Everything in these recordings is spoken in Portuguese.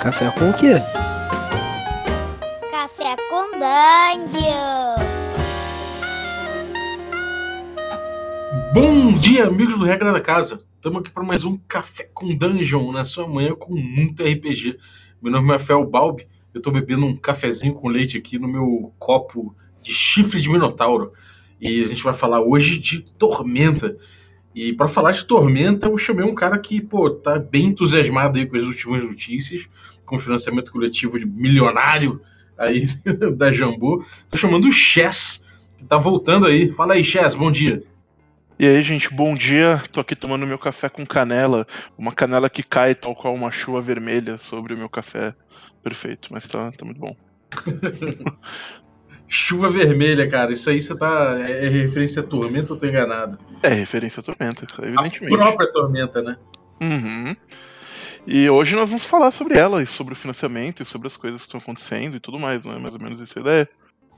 Café com o quê? Café com Dungeon. Bom dia, amigos do Regra da Casa. Estamos aqui para mais um Café com Dungeon na sua manhã com muito RPG. Meu nome é Rafael Balbi. Eu estou bebendo um cafezinho com leite aqui no meu copo de chifre de minotauro. E a gente vai falar hoje de Tormenta. E para falar de Tormenta, eu chamei um cara que, pô, tá bem entusiasmado aí com as últimas notícias, com financiamento coletivo de milionário aí da Jambô. Tô chamando o Chess, que tá voltando aí. Fala aí, Chess, bom dia. E aí, gente, bom dia. Tô aqui tomando meu café com canela. Uma canela que cai tal qual uma chuva vermelha sobre o meu café. Perfeito, mas tá, tá muito bom. Chuva vermelha, cara. Isso aí você tá. É referência a tormenta ou tô enganado? É referência a tormenta, evidentemente. A própria tormenta, né? Uhum. E hoje nós vamos falar sobre ela e sobre o financiamento e sobre as coisas que estão acontecendo e tudo mais, não é mais ou menos essa ideia?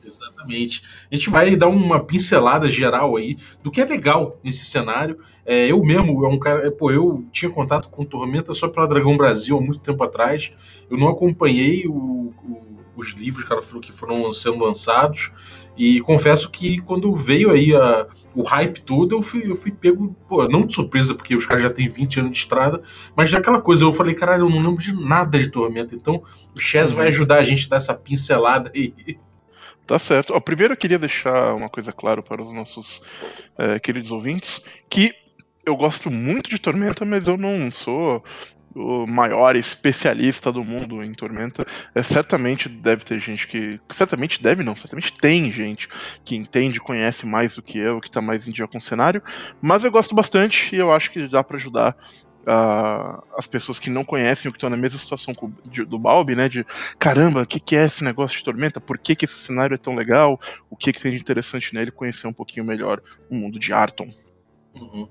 Exatamente. A gente vai dar uma pincelada geral aí do que é legal nesse cenário. É, eu mesmo, é um cara. Pô, eu tinha contato com Tormenta só pela Dragão Brasil há muito tempo atrás. Eu não acompanhei o, o, os livros que ela que foram sendo lançados. E confesso que quando veio aí a, o hype todo, eu fui, eu fui pego, pô, não de surpresa, porque os caras já têm 20 anos de estrada, mas daquela coisa, eu falei, caralho, eu não lembro de nada de Tormenta. Então o Chess vai ajudar a gente a dar essa pincelada aí. Tá certo. Ó, primeiro eu queria deixar uma coisa clara para os nossos é, queridos ouvintes, que eu gosto muito de Tormenta, mas eu não sou o maior especialista do mundo em Tormenta. É, certamente deve ter gente que. Certamente deve não, certamente tem gente que entende, conhece mais do que eu, que está mais em dia com o cenário. Mas eu gosto bastante e eu acho que dá para ajudar Uh, as pessoas que não conhecem ou que estão na mesma situação de, do Balbi, né? De caramba, o que, que, é esse negócio de Tormenta? Por que, que esse cenário é tão legal? O que, que tem de interessante nele? Conhecer um pouquinho melhor o mundo de Arton. Uhum,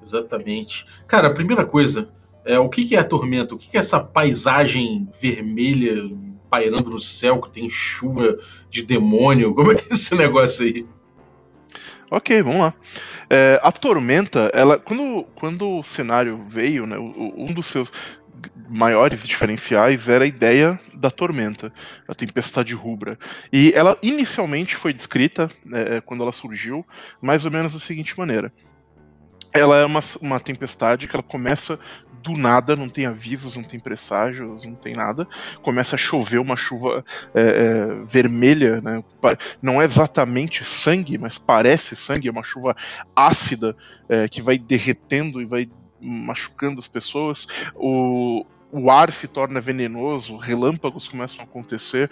exatamente. Cara, a primeira coisa, é, o que, que é a Tormenta? O que, que é essa paisagem vermelha pairando no céu que tem chuva de demônio? Como é que é esse negócio aí? Ok, vamos lá. É, a Tormenta, ela, quando, quando o cenário veio, né, um dos seus maiores diferenciais era a ideia da tormenta, a tempestade rubra. E ela inicialmente foi descrita, é, quando ela surgiu, mais ou menos da seguinte maneira ela é uma, uma tempestade que ela começa do nada, não tem avisos, não tem presságios, não tem nada. Começa a chover uma chuva é, é, vermelha, né? não é exatamente sangue, mas parece sangue, é uma chuva ácida é, que vai derretendo e vai machucando as pessoas. O, o ar se torna venenoso, relâmpagos começam a acontecer.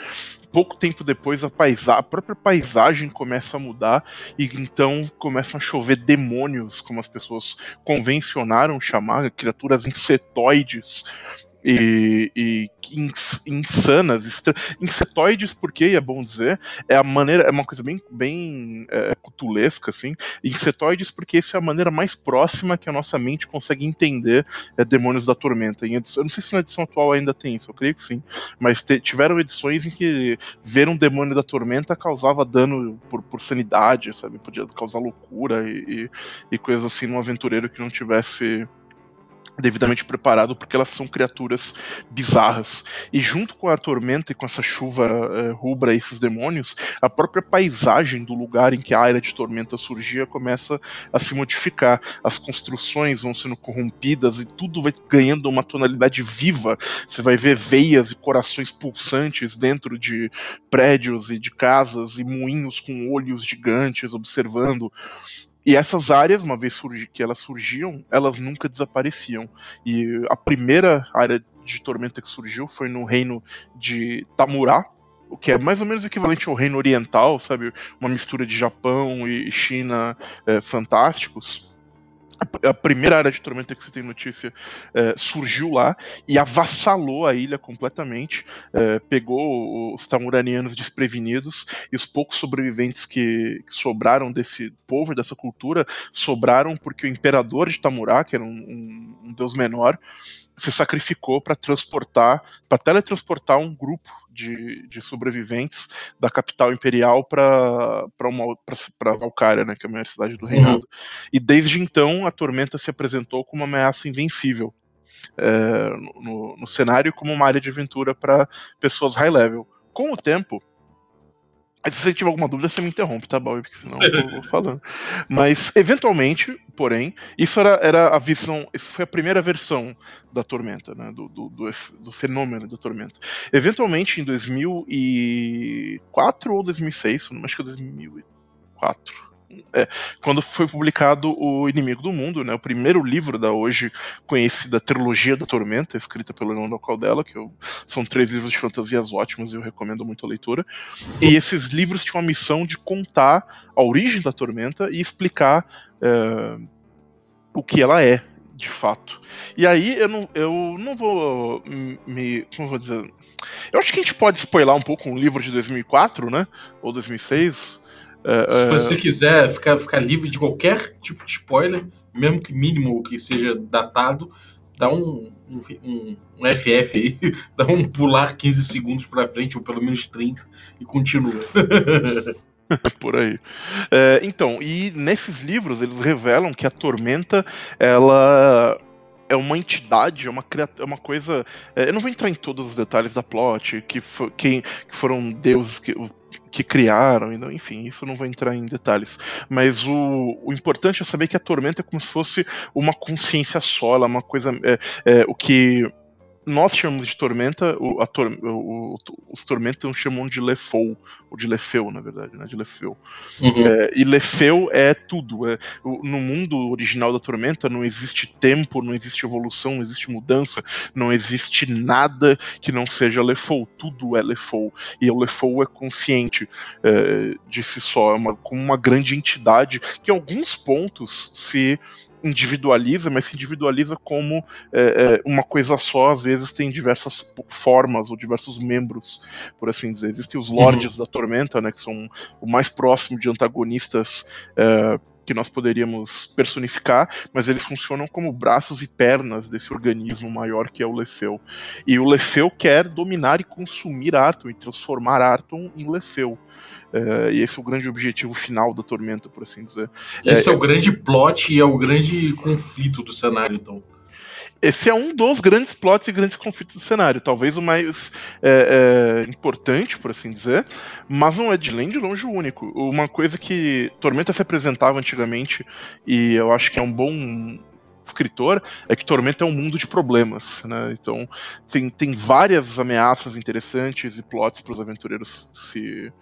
Pouco tempo depois, a, paisa a própria paisagem começa a mudar e então começam a chover demônios, como as pessoas convencionaram chamar, criaturas insetoides e, e insanas, insetoides, porque é bom dizer, é a maneira, é uma coisa bem, bem é, cutulesca, assim, insetoides porque essa é a maneira mais próxima que a nossa mente consegue entender é, demônios da tormenta. Edição, eu não sei se na edição atual ainda tem isso, eu creio que sim, mas te, tiveram edições em que ver um demônio da tormenta causava dano por, por sanidade, sabe, podia causar loucura e, e, e coisas assim num aventureiro que não tivesse devidamente preparado porque elas são criaturas bizarras. E junto com a tormenta e com essa chuva uh, rubra e esses demônios a própria paisagem do lugar em que a área de tormenta surgia começa a se modificar. As construções vão sendo corrompidas e tudo vai ganhando uma tonalidade viva. Você vai ver veias e corações pulsantes dentro de prédios e de casas e moinhos com olhos gigantes observando e essas áreas, uma vez que elas surgiam, elas nunca desapareciam. E a primeira área de tormenta que surgiu foi no reino de Tamurá, o que é mais ou menos equivalente ao reino oriental, sabe? Uma mistura de Japão e China é, fantásticos a primeira área de tormenta que você tem notícia é, surgiu lá e avassalou a ilha completamente, é, pegou os tamuranianos desprevenidos e os poucos sobreviventes que, que, sobraram desse povo, dessa cultura, sobraram porque o imperador de Tamurá, que era um, um, um deus menor, se sacrificou para transportar, para teletransportar um grupo de, de sobreviventes da capital imperial para Valkyria, né, que é a maior cidade do reinado. Uhum. E desde então a Tormenta se apresentou como uma ameaça invencível. é, no, no, cenário como uma área de aventura para pessoas high level. Com o tempo, se você tiver alguma dúvida, você me interrompe, tá, bom? Porque senão eu vou falando. Mas, eventualmente, porém, isso era, era a visão. Isso foi a primeira versão da Tormenta, né? Do, do, do, do fenômeno da Tormenta. Eventualmente, em 2004 ou 2006, acho que é 2004 é, quando foi publicado O Inimigo do Mundo, né, o primeiro livro da hoje conhecida Trilogia da Tormenta, escrita pelo Leonardo Caldela, que eu, são três livros de fantasias ótimos e eu recomendo muito a leitura. E esses livros tinham a missão de contar a origem da Tormenta e explicar é, o que ela é, de fato. E aí eu não, eu não vou me. Como eu vou dizer? Eu acho que a gente pode spoiler um pouco um livro de 2004, né? Ou 2006. É, Se você quiser ficar, ficar livre de qualquer tipo de spoiler, mesmo que mínimo que seja datado, dá um, um, um FF aí, dá um pular 15 segundos para frente, ou pelo menos 30, e continua. Por aí. É, então, e nesses livros eles revelam que a Tormenta, ela é uma entidade, é uma, é uma coisa. É, eu não vou entrar em todos os detalhes da plot, que, for, que, que foram deuses que que criaram, enfim, isso não vou entrar em detalhes. Mas o, o importante é saber que a tormenta é como se fosse uma consciência é uma coisa. É, é, o que nós chamamos de tormenta, o, tor o, os tormentas chamam de Lefou, ou de Lefeu, na verdade, né? De Lefeu. Uhum. É, e Lefeu é tudo. É, no mundo original da tormenta não existe tempo, não existe evolução, não existe mudança, não existe nada que não seja Lefou. Tudo é Lefou. E o Lefou é consciente é, de si só, é uma, como uma grande entidade que em alguns pontos se individualiza, mas se individualiza como é, é, uma coisa só, às vezes tem diversas formas ou diversos membros, por assim dizer. Existem os Lords uhum. da Tormenta, né, que são o mais próximo de antagonistas é, que nós poderíamos personificar, mas eles funcionam como braços e pernas desse organismo maior que é o Lefeu. E o Lefeu quer dominar e consumir Arton e transformar Arton em Lefeu. É, e esse é o grande objetivo final da Tormenta, por assim dizer. Esse é, é o grande plot e é o grande conflito do cenário, então. Esse é um dos grandes plots e grandes conflitos do cenário, talvez o mais é, é, importante, por assim dizer, mas não é de nem de longe o único. Uma coisa que Tormenta se apresentava antigamente, e eu acho que é um bom escritor é que Tormenta é um mundo de problemas, né? Então tem, tem várias ameaças interessantes e plots para os aventureiros se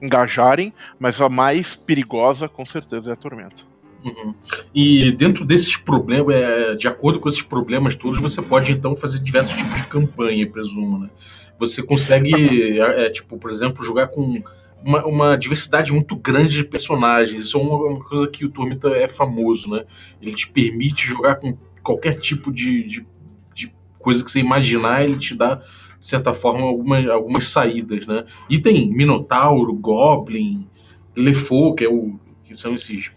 engajarem, mas a mais perigosa com certeza é a Tormenta. Uhum. E dentro desses problemas, é, de acordo com esses problemas todos, você pode então fazer diversos tipos de campanha, presumo, né? Você consegue, é, é, tipo, por exemplo, jogar com uma, uma, diversidade muito grande de personagens. Isso é uma, uma, coisa que o Tormenta é famoso, né? Ele te permite jogar com qualquer tipo de, de, de coisa que você imaginar, ele te dá de certa forma, algumas, algumas saídas, né? E tem Minotauro, Goblin, Lefou, que, é o, que são esses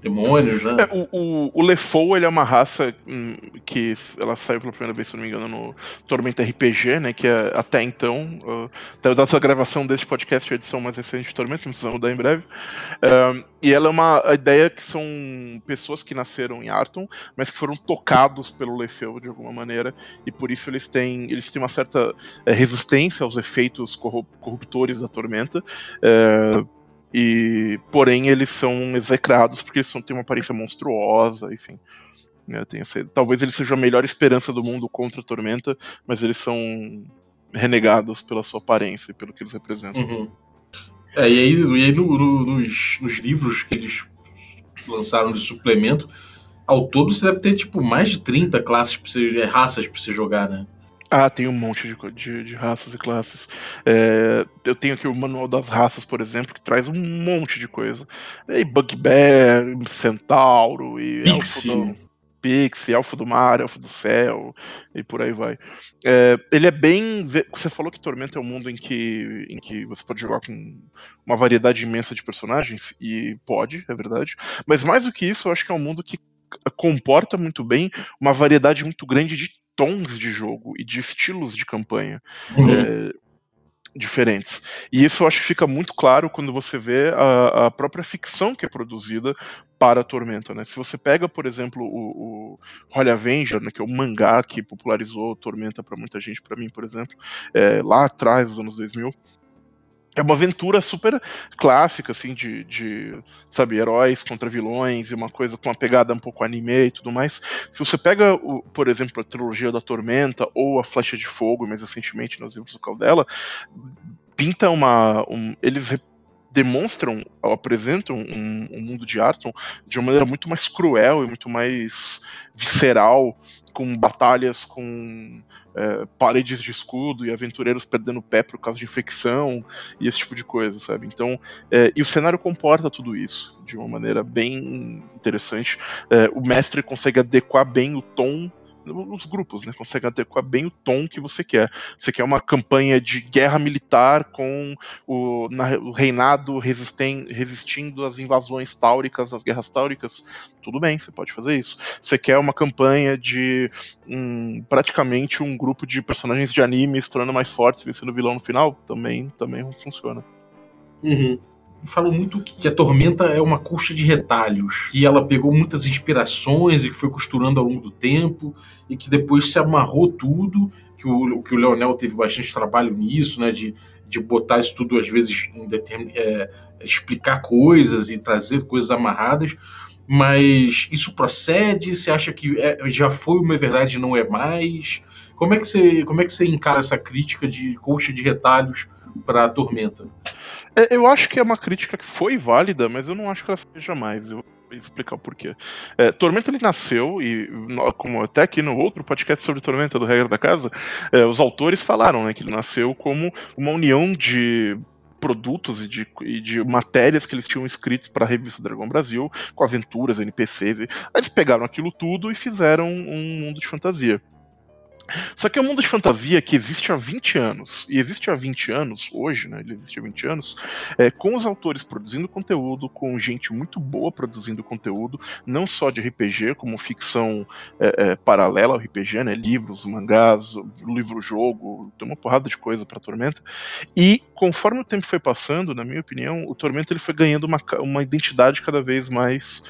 demônios, né? É, o, o, o Lefou, ele é uma raça hum, que ela saiu pela primeira vez, se não me engano, no Tormenta RPG, né? Que é, até então, uh, até dessa gravação deste podcast, a edição mais recente de Tormenta, que vamos mudar em breve. Uh, e ela é uma ideia que são pessoas que nasceram em Arton, mas que foram tocados pelo Lefeu de alguma maneira, e por isso eles têm, eles têm uma certa é, resistência aos efeitos corruptores da Tormenta. Uh, e, porém, eles são execrados porque eles têm uma aparência monstruosa, enfim. Né, essa, talvez eles sejam a melhor esperança do mundo contra a Tormenta, mas eles são renegados pela sua aparência e pelo que eles representam. Uhum. É, e aí, e aí no, no, nos, nos, livros que eles lançaram de suplemento, ao todo você deve ter tipo mais de 30 classes pra você, é, raças para você jogar, né? Ah, tem um monte de, de, de raças e classes. É, eu tenho aqui o Manual das Raças, por exemplo, que traz um monte de coisa. E Bugbear, Centauro, e Pixie. Elfo do, Pixie, Elfo do Mar, Elfo do Céu, e por aí vai. É, ele é bem. Você falou que Tormenta é um mundo em que, em que você pode jogar com uma variedade imensa de personagens, e pode, é verdade. Mas mais do que isso, eu acho que é um mundo que comporta muito bem uma variedade muito grande de tons de jogo e de estilos de campanha. Uhum. É, diferentes. E isso eu acho que fica muito claro quando você vê a, a própria ficção que é produzida para a Tormenta, né? Se você pega, por exemplo, o, o Holy Avenger, né, que é o mangá que popularizou Tormenta para muita gente, para mim, por exemplo, é, lá atrás, nos anos 2000, é uma aventura super clássica, assim, de, de, sabe, heróis contra vilões e uma coisa com uma pegada um pouco anime e tudo mais. Se você pega, o, por exemplo, a trilogia da Tormenta ou a Flecha de Fogo, mais recentemente nos livros do Caldela, pinta uma. Um, eles demonstram, apresentam um, um, mundo de Arton de uma maneira muito mais cruel e muito mais visceral, com batalhas com é, paredes de escudo e aventureiros perdendo pé por causa de infecção e esse tipo de coisa, sabe? Então, é, e o cenário comporta tudo isso de uma maneira bem interessante. É, o mestre consegue adequar bem o tom nos grupos, né? Consegue adequar bem o tom que você quer. Você quer uma campanha de guerra militar com o, na, o reinado resistindo às invasões táuricas, às guerras táuricas, tudo bem, você pode fazer isso. Você quer uma campanha de um, praticamente um grupo de personagens de anime se tornando mais fortes, vencendo o vilão no final, também, também funciona. Uhum falam muito que a Tormenta é uma coxa de retalhos, que ela pegou muitas inspirações e que foi costurando ao longo do tempo e que depois se amarrou tudo, que o, que o Leonel teve bastante trabalho nisso, né, de, de botar isso tudo às vezes em determin, é, explicar coisas e trazer coisas amarradas, mas isso procede? Você acha que é, já foi uma verdade e não é mais? Como é que você, como é que você encara essa crítica de coxa de retalhos para Tormenta? É, eu acho que é uma crítica que foi válida, mas eu não acho que ela seja mais. Eu vou explicar o porquê. É, Tormenta ele nasceu, e como até aqui no outro podcast sobre Tormenta do Regra da Casa, é, os autores falaram né, que ele nasceu como uma união de produtos e de, e de, matérias que eles tinham escrito para a revista Dragão Brasil, com aventuras, NPCs. E, aí eles pegaram aquilo tudo e fizeram um mundo de fantasia. Só que é um mundo de fantasia que existe há 20 anos, e existe há 20 anos, hoje, né? Ele existe há 20 anos, é, com os autores produzindo conteúdo, com gente muito boa produzindo conteúdo, não só de RPG, como ficção é, é, paralela ao RPG, né? Livros, mangás, livro-jogo, tem uma porrada de coisa para Tormenta. E conforme o tempo foi passando, na minha opinião, o Tormenta ele foi ganhando uma, uma identidade cada vez mais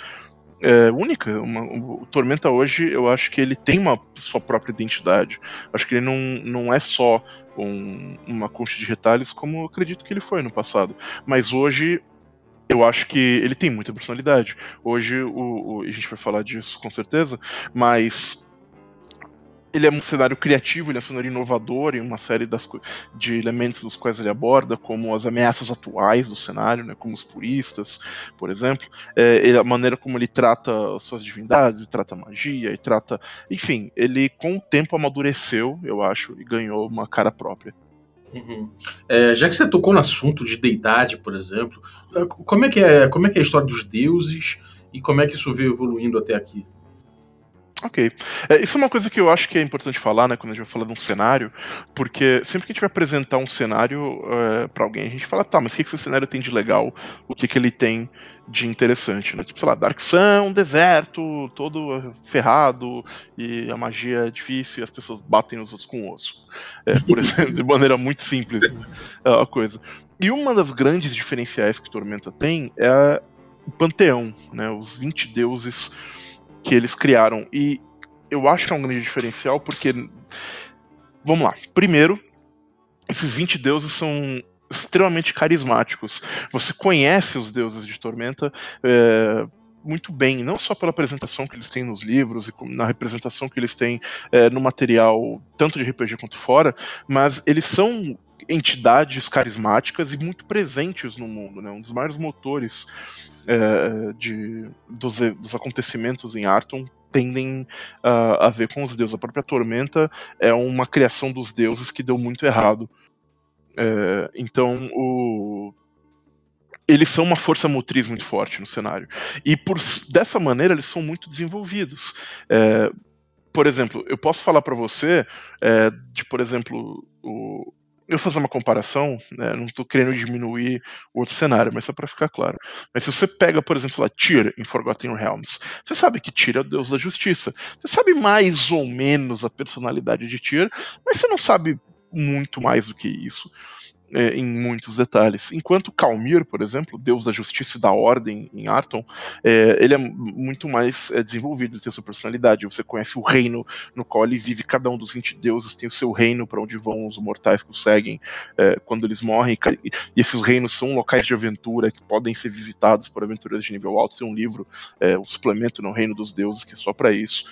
é, única. Uma, o Tormenta hoje, eu acho que ele tem uma sua própria identidade. Acho que ele não, não é só um, uma concha de retalhos como eu acredito que ele foi no passado. Mas hoje eu acho que ele tem muita personalidade. Hoje o, o, a gente vai falar disso com certeza, mas ele é um cenário criativo, ele é um cenário inovador em uma série das, de elementos dos quais ele aborda, como as ameaças atuais do cenário, né, como os puristas, por exemplo, é, a maneira como ele trata suas divindades, trata magia, e trata. Enfim, ele com o tempo amadureceu, eu acho, e ganhou uma cara própria. Uhum. É, já que você tocou no assunto de deidade, por exemplo, como é que é, como é, que é a história dos deuses e como é que isso veio evoluindo até aqui? Ok. É, isso é uma coisa que eu acho que é importante falar, né, quando a gente vai falar de um cenário, porque sempre que a gente vai apresentar um cenário é, para alguém, a gente fala, tá, mas o que, que esse cenário tem de legal? O que, que ele tem de interessante, né? Tipo, sei lá, Dark Sun, deserto, todo ferrado, e a magia é difícil e as pessoas batem nos outros com osso. É, por exemplo, de maneira muito simples né, é a coisa. E uma das grandes diferenciais que Tormenta tem é o panteão, né? Os 20 deuses que eles criaram. E eu acho que é um grande diferencial porque. Vamos lá. Primeiro, esses 20 deuses são extremamente carismáticos. Você conhece os deuses de Tormenta. É, muito bem, não só pela apresentação que eles têm nos livros e na representação que eles têm é, no material, tanto de RPG quanto fora, mas eles são entidades carismáticas e muito presentes no mundo, né? Um dos maiores motores é, de, dos, dos, acontecimentos em Arton tendem uh, a ver com os deuses. A própria Tormenta é uma criação dos deuses que deu muito errado. É, então, o, eles são uma força motriz muito forte no cenário. E por, dessa maneira eles são muito desenvolvidos. É, por exemplo, eu posso falar para você é, de, por exemplo, o, eu fazer uma comparação, né, não estou querendo diminuir o outro cenário, mas só para ficar claro. Mas se você pega, por exemplo, lá, Tyr em Forgotten Realms, você sabe que Tyr é o deus da justiça. Você sabe mais ou menos a personalidade de Tyr, mas você não sabe muito mais do que isso. É, em muitos detalhes. Enquanto Calmir, por exemplo, deus da justiça e da ordem em Arton, é, ele é muito mais é, desenvolvido, ele tem sua personalidade. Você conhece o reino no qual ele vive, cada um dos 20 deuses tem o seu reino para onde vão os mortais que o seguem é, quando eles morrem. E esses reinos são locais de aventura que podem ser visitados por aventureiros de nível alto. Tem um livro, é, um suplemento no Reino dos Deuses, que é só para isso.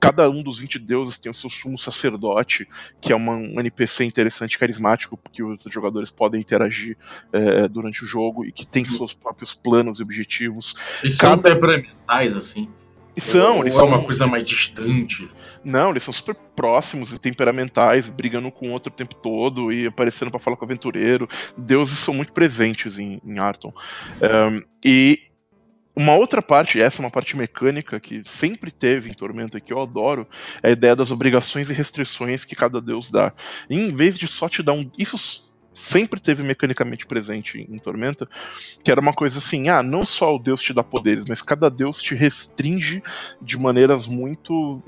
Cada um dos 20 deuses tem o seu sumo sacerdote, que é uma, um NPC interessante carismático, que os jogadores podem interagir é, durante o jogo e que tem seus próprios planos e objetivos. Eles Cada... são temperamentais, assim. E são, eles é são uma coisa mais distante. Não, eles são super próximos e temperamentais, brigando com o outro o tempo todo e aparecendo para falar com o aventureiro. Deuses são muito presentes em, em Arton. Um, e uma outra parte, essa é uma parte mecânica que sempre teve em Tormenta, que eu adoro, é a ideia das obrigações e restrições que cada deus dá. E em vez de só te dar um. Isso sempre teve mecanicamente presente em Tormenta, que era uma coisa assim, ah, não só o deus te dá poderes, mas cada deus te restringe de maneiras muito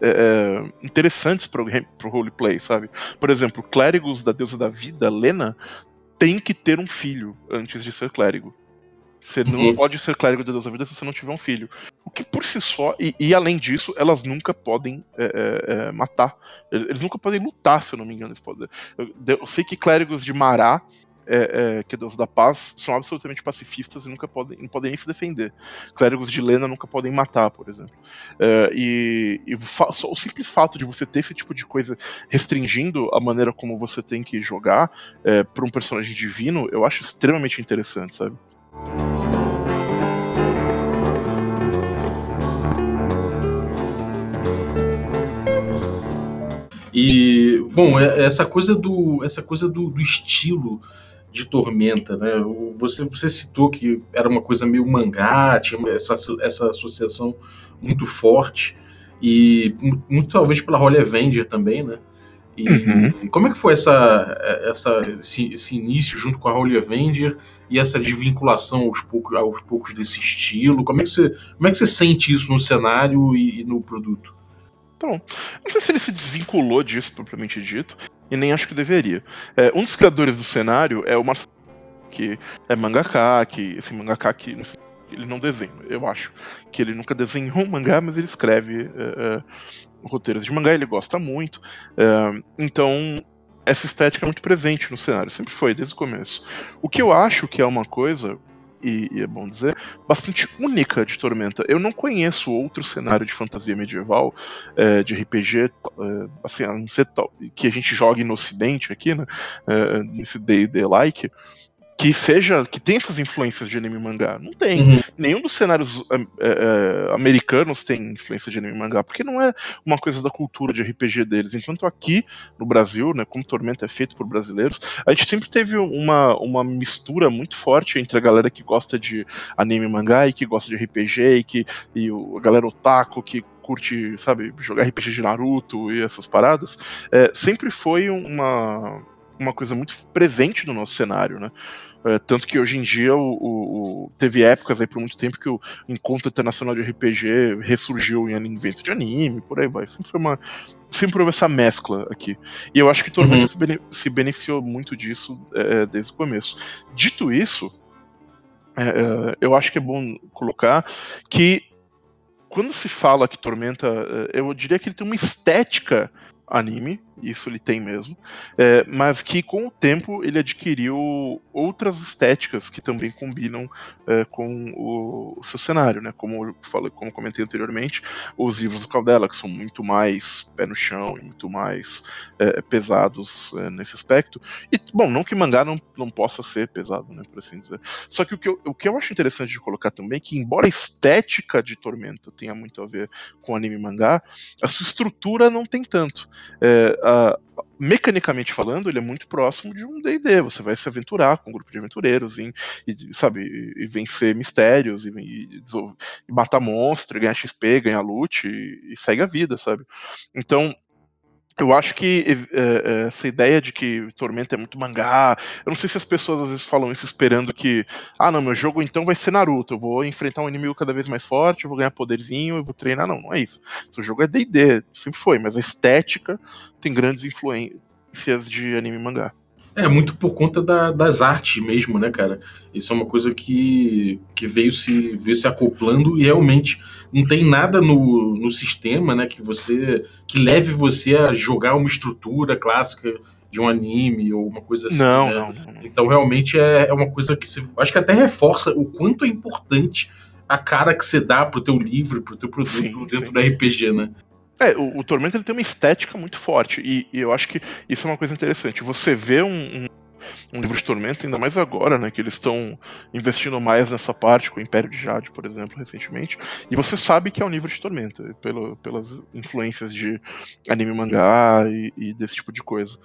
é, é, interessantes para o roleplay, sabe? Por exemplo, clérigos da deusa da vida, Lena, tem que ter um filho antes de ser clérigo. Você não uhum. pode ser clérigo de Deus da vida se você não tiver um filho. O que por si só, e, e além disso, elas nunca podem é, é, é matar. Eles nunca podem lutar, se eu não me engano. Eu, eu sei que clérigos de Mará, é, é, que é Deus da Paz, são absolutamente pacifistas e nunca podem, não podem nem se defender. Clérigos de Lena nunca podem matar, por exemplo. É, e, e o simples fato de você ter esse tipo de coisa restringindo a maneira como você tem que jogar para um personagem divino, eu acho extremamente interessante, sabe? E, bom, é, essa coisa do, essa coisa do, do estilo de Tormenta, né? Você, você citou que era uma coisa meio mangá, tinha essa, essa associação muito forte, e muito talvez pela Holy Avenger também, né? E, uhum. como é que foi essa, essa, esse, esse, início junto com a Holy Avenger e essa desvinculação aos poucos, aos poucos desse estilo? Como é, que você, como é que você sente isso no cenário e, e no produto? Então, não sei se ele se desvinculou disso propriamente dito, e nem acho que deveria. É, um dos criadores do cenário é o Marcelo, que é mangaka, que esse mangaka que ele não desenha, eu acho. Que ele nunca desenhou um mangá, mas ele escreve é, é, roteiros de mangá, ele gosta muito. É, então, essa estética é muito presente no cenário, sempre foi, desde o começo. O que eu acho que é uma coisa e, e, é bom dizer, bastante única de Tormenta. Eu não conheço outro cenário de fantasia medieval, é, de RPG, é, assim, a não ser que a gente jogue no ocidente aqui, né, nesse D&D-like, que seja que tem essas influências de anime e mangá. Não tem. Uhum. Nenhum dos cenários é, é, americanos tem influência de anime e mangá, porque não é uma coisa da cultura de RPG deles. Enquanto aqui no Brasil, né, como Tormenta é feito por brasileiros, a gente sempre teve uma, uma mistura muito forte entre a galera que gosta de anime e mangá e que gosta de RPG e que e o, a galera otaku que curte, sabe, jogar RPG de Naruto e essas paradas, é, sempre foi uma, uma coisa muito presente no nosso cenário, né? É, tanto que hoje em dia o, o, o, teve épocas aí por muito tempo que o encontro internacional de RPG ressurgiu em evento de anime, por aí vai. Sempre foi uma. Sempre houve essa mescla aqui. E eu acho que Tormenta uhum. se, bene, se, beneficiou muito disso é, desde o começo. Dito isso, é, é, eu acho que é bom colocar que quando se fala que Tormenta, é, eu diria que ele tem uma estética anime, isso ele tem mesmo, é, mas que com o tempo ele adquiriu outras estéticas que também combinam é, com o, o, seu cenário, né? Como eu falei, como comentei anteriormente, os livros do Caldela, que são muito mais pé no chão e muito mais é, pesados é, nesse aspecto. E, bom, não que mangá não, não possa ser pesado, né, por assim dizer. Só que o que, eu, o que eu acho interessante de colocar também é que, embora a estética de Tormenta tenha muito a ver com anime e mangá, a sua estrutura não tem tanto. É, a, mecanicamente falando, ele é muito próximo de um D&D. Você vai se aventurar com um grupo de aventureiros e, e sabe, e, vencer mistérios e, e, e matar monstros, ganhar XP, ganhar loot e, segue a vida, sabe? Então, eu acho que é, essa ideia de que Tormenta é muito mangá, eu não sei se as pessoas às vezes falam isso esperando que, ah, não, meu jogo então vai ser Naruto, eu vou enfrentar um inimigo cada vez mais forte, eu vou ganhar poderzinho, eu vou treinar. Não, não é isso. Seu jogo é D&D, sempre foi, mas a estética tem grandes influências de anime e mangá. É, muito por conta da- das artes mesmo, né, cara? Isso é uma coisa que, que veio, se, veio se acoplando e realmente não tem nada no, no sistema, né, que você que leve você a jogar uma estrutura clássica de um anime ou uma coisa assim. não, né? não, não. Então, realmente é, é uma coisa que você. Acho que até reforça o quanto é importante a cara que você dá pro teu livro, pro teu produto Sim, dentro sim. do RPG, né? É, o, o Tormenta ele tem uma estética muito forte, e, e eu acho que isso é uma coisa interessante. Você vê um, um, um livro de Tormenta, ainda mais agora, né, que eles estão investindo mais nessa parte, com o Império de Jade, por exemplo, recentemente, e você sabe que é um livro de Tormenta, pelo, pelas influências de anime mangá e, e desse tipo de coisa.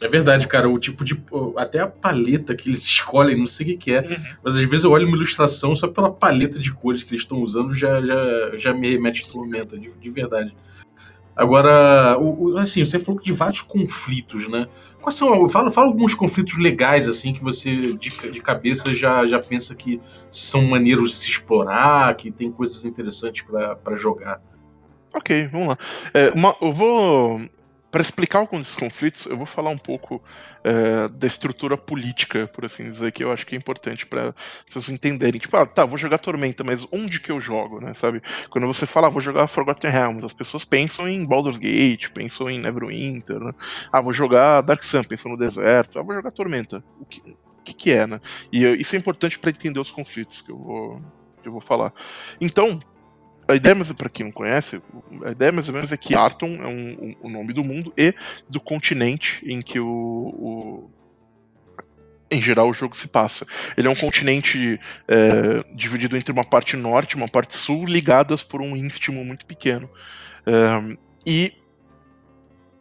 É verdade, cara. O tipo de. Até a paleta que eles escolhem, não sei o que, que é. Mas às vezes eu olho uma ilustração só pela paleta de cores que eles estão usando, já, já, já me remete tormenta, de, de verdade. Agora, o, o- assim, você falou de vários conflitos, né? Quais são. Fala, fala alguns conflitos legais, assim, que você de, de cabeça já, já pensa que são maneiros de se explorar, que tem coisas interessantes pra jogar. Ok, vamos lá. É, uma- eu vou. Para explicar alguns desses conflitos, eu vou falar um pouco é, da estrutura política, por assim dizer, que eu acho que é importante para vocês entenderem. Tipo, ah, tá, vou jogar Tormenta, mas onde que eu jogo, né? Sabe? Quando você fala, ah, vou jogar Forgotten Realms, as pessoas pensam em Baldur's Gate, pensam em Neverwinter, né? Ah, vou jogar Dark Sun, pensam no deserto. Ah, vou jogar Tormenta. O que, o que, que é, né? E isso é importante para entender os conflitos que eu vou, que eu vou falar. Então, a ideia, mas para quem não conhece, a ideia mais ou menos é que Arton é um, um- o nome do mundo e do continente em que o, o- em geral o jogo se passa. Ele é um continente é, dividido entre uma parte norte e uma parte sul, ligadas por um istmo muito pequeno. É, e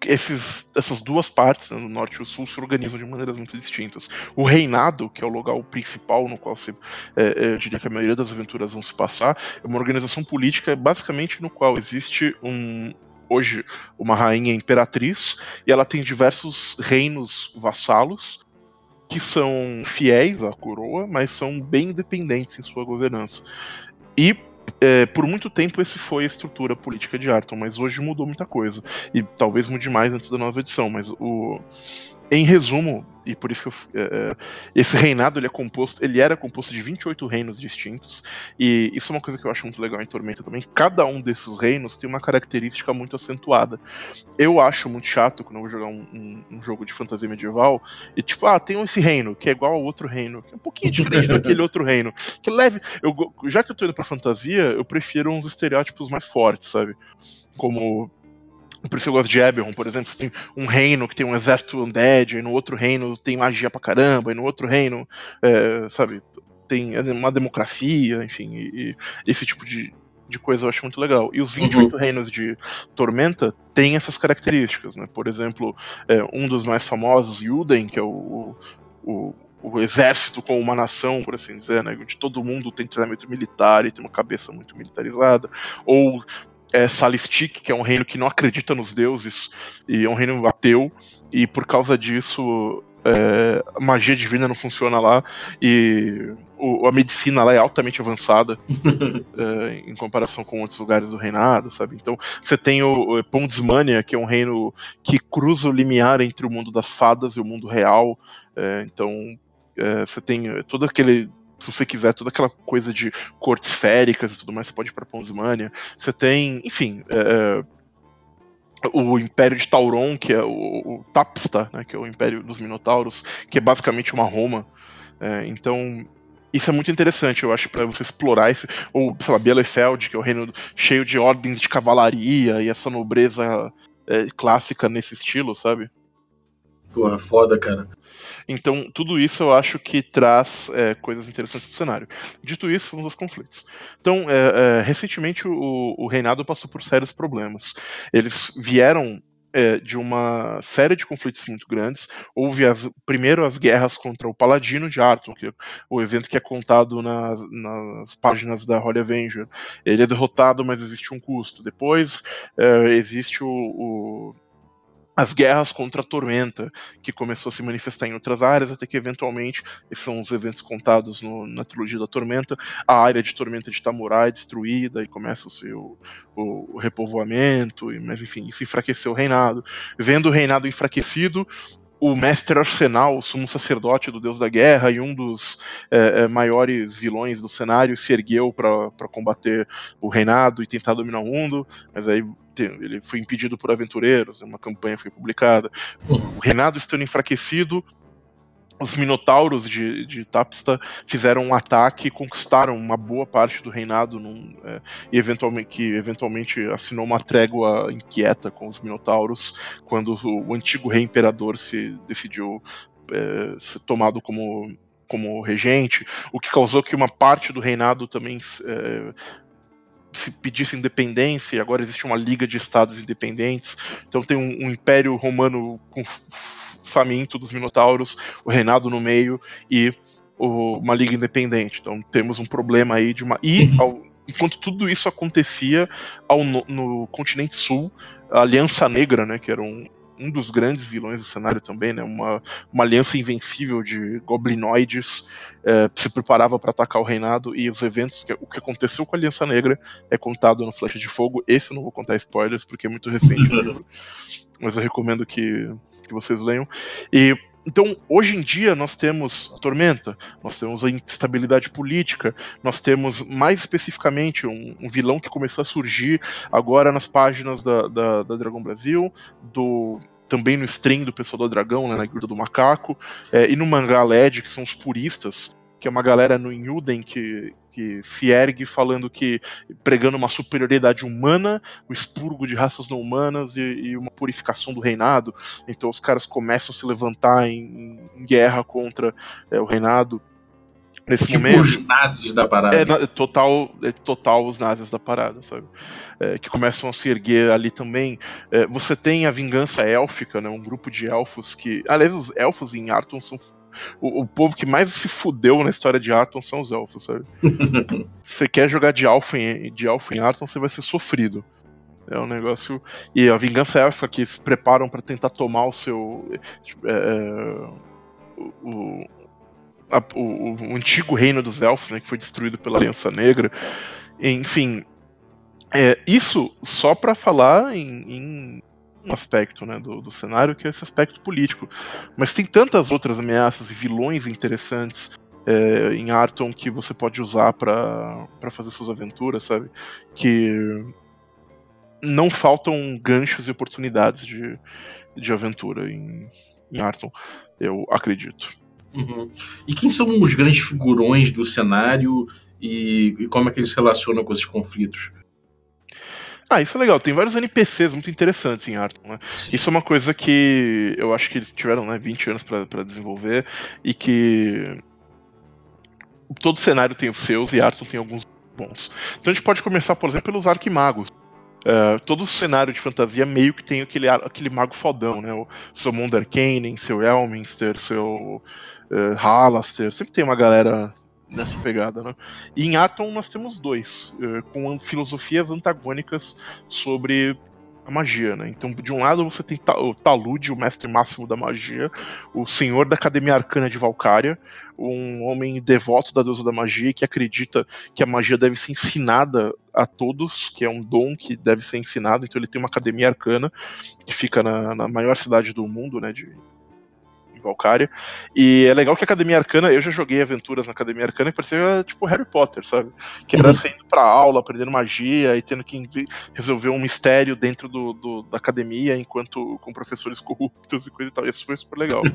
esses, essas duas partes, né, o norte e o sul, se organizam de maneiras muito distintas. O reinado, que é o lugar principal no qual se, é, é, eu diria que a maioria das aventuras vão se passar, é uma organização política basicamente no qual existe um hoje uma rainha imperatriz e ela tem diversos reinos vassalos que são fiéis à coroa, mas são bem independentes em sua governança. E é, por muito tempo esse foi a estrutura política de Arton, mas hoje mudou muita coisa. E talvez mude mais antes da nova edição, mas o. Em resumo, e por isso que eu, é, é, esse reinado ele é composto, ele era composto de 28 reinos distintos, e isso é uma coisa que eu acho muito legal em Tormenta também. Cada um desses reinos tem uma característica muito acentuada. Eu acho muito chato quando eu vou jogar um, um- um jogo de fantasia medieval e tipo, ah, tem esse reino que é igual ao outro reino, que é um pouquinho diferente daquele outro reino. Que leve. Eu, já que eu tô indo pra fantasia, eu prefiro uns estereótipos mais fortes, sabe? Como. Por isso eu gosto de Eberron, por exemplo. Tem um reino que tem um exército undead, e no outro reino tem magia pra caramba, e no outro reino, é, sabe, tem uma democracia, enfim, e, e esse tipo de, de coisa eu acho muito legal. E os 28 reinos de Tormenta têm essas características, né? Por exemplo, é, um dos mais famosos, Yuden, que é o, o, o exército como uma nação, por assim dizer, né? Onde todo mundo tem treinamento militar e tem uma cabeça muito militarizada. Ou é, Salistic, que é um reino que não acredita nos deuses e é um reino ateu, e por causa disso é, a magia divina não funciona lá e o- a medicina lá é altamente avançada é, em comparação com outros lugares do reinado, sabe? Então você tem o, o Pondsmania, que é um reino que cruza o limiar entre o mundo das fadas e o mundo real. é, então é, você tem todo aquele se você quiser, toda aquela coisa de cortes féricas e tudo mais, você pode ir pra Pondsmania. Você tem, enfim, é, o Império de Tauron, que é o, o Tapsta, né, que é o Império dos Minotauros, que é basicamente uma Roma. É, então, isso é muito interessante, eu acho, para você explorar esse. Ou, sei lá, Bielefeld, que é o reino cheio de ordens de cavalaria e essa nobreza é, clássica nesse estilo, sabe? Porra, foda, cara. Então, tudo isso eu acho que traz é, coisas interessantes pro cenário. Dito isso, vamos aos conflitos. Então, é, é, recentemente o, o reinado passou por sérios problemas. Eles vieram é, de uma série de conflitos muito grandes. Houve as, primeiro as guerras contra o Paladino de Arton, que é o evento que é contado nas, nas páginas da Holy Avenger. Ele é derrotado, mas existe um custo. Depois é, existe o, o as guerras contra a Tormenta, que começou a se manifestar em outras áreas, até que eventualmente, esses são os eventos contados no- na trilogia da Tormenta, a área de Tormenta de Tamurai é destruída e começa o seu o, o repovoamento, e- mas enfim, isso enfraqueceu o reinado. Vendo o reinado enfraquecido, o mestre Arsenal, o sumo sacerdote do deus da guerra e um dos é, é, maiores vilões do cenário, se ergueu para combater o reinado e tentar dominar o mundo, mas aí ele foi impedido por aventureiros, uma campanha foi publicada. O reinado estando enfraquecido, os Minotauros de, de Tapsta fizeram um ataque e conquistaram uma boa parte do reinado num, é, e eventualmente, que eventualmente assinou uma trégua inquieta com os Minotauros quando o, o antigo rei imperador se decidiu é, ser tomado como, como regente, o que causou que uma parte do reinado também é, se pedisse independência, e agora existe uma liga de estados independentes. Então tem um, um império romano com faminto dos Minotauros, o reinado no meio e o, uma liga independente. Então temos um problema aí de uma. E uhum. ao, enquanto tudo isso acontecia ao, no, no, continente sul, a Aliança Negra, né, que era um, um dos grandes vilões do cenário também, né, uma, uma aliança invencível de goblinoides, é, se preparava para atacar o reinado e os eventos, que, o que aconteceu com a Aliança Negra é contado no Flecha de Fogo. Esse eu não vou contar spoilers porque é muito recente o livro, mas eu recomendo que, que vocês leiam. E então, hoje em dia, nós temos a tormenta, nós temos a instabilidade política, nós temos, mais especificamente, um, um vilão que começou a surgir agora nas páginas da, da, da Dragão Brasil, do também no stream do Pessoal do Dragão, né, na Guilda do Macaco, é, e no mangá LED, que são os puristas, que é uma galera no Inuden que, que se ergue falando que pregando uma superioridade humana, o expurgo de raças não humanas e, e uma purificação do reinado. Então os caras começam a se levantar em, em guerra contra é, o reinado nesse tipo momento. os nazis da parada. É, total, é total os nazis da parada, sabe? É, que começam a se erguer ali também. É, você tem a vingança élfica, né? Um grupo de elfos que. Aliás, os elfos em Arton são o, o, povo que mais se fudeu na história de Arton são os elfos, sabe? você quer jogar de elfo em, de elfo em Arton, você vai ser sofrido. É um negócio. E a vingança élfica que se preparam para tentar tomar o seu. É, é, o, a, o, o, antigo reino dos elfos, né, que foi destruído pela Aliança Negra. Enfim, é, isso só para falar em, em, aspecto né, do, do cenário, que é esse aspecto político. Mas tem tantas outras ameaças e vilões interessantes é, em Arton que você pode usar para fazer suas aventuras, sabe? Que não faltam ganchos e oportunidades de, de aventura em, em Arton, eu acredito. Uhum. E quem são os grandes figurões do cenário e, e como é que eles se relacionam com esses conflitos? Ah, isso é legal. Tem vários NPCs muito interessantes em Arton, né? Isso é uma coisa que eu acho que eles tiveram né, 20 anos para desenvolver e que todo cenário tem os seus e Arton tem alguns bons. Então a gente pode começar, por exemplo, pelos arquimagos. Uh, todo cenário de fantasia meio que tem aquele, aquele mago fodão, né? O seu Monderkainen, seu Elminster, seu uh, Halaster. Sempre tem uma galera nessa pegada, né? E em Atom nós temos dois, uh, com filosofias antagônicas sobre a magia, né? Então, de um lado você tem o Talude, o mestre máximo da magia, o senhor da Academia Arcana de Valkyria, um homem devoto da deusa da magia que acredita que a magia deve ser ensinada a todos, que é um dom que deve ser ensinado. Então, ele tem uma Academia Arcana que fica na, na maior cidade do mundo, né? De, Valkyria. E é legal que a Academia Arcana, eu já joguei aventuras na Academia Arcana que parecia tipo Harry Potter, sabe? Que era uhum. saindo pra aula, aprendendo magia e tendo que resolver um mistério dentro do, do, da academia, enquanto com professores corruptos e coisa e tal. Isso foi super legal.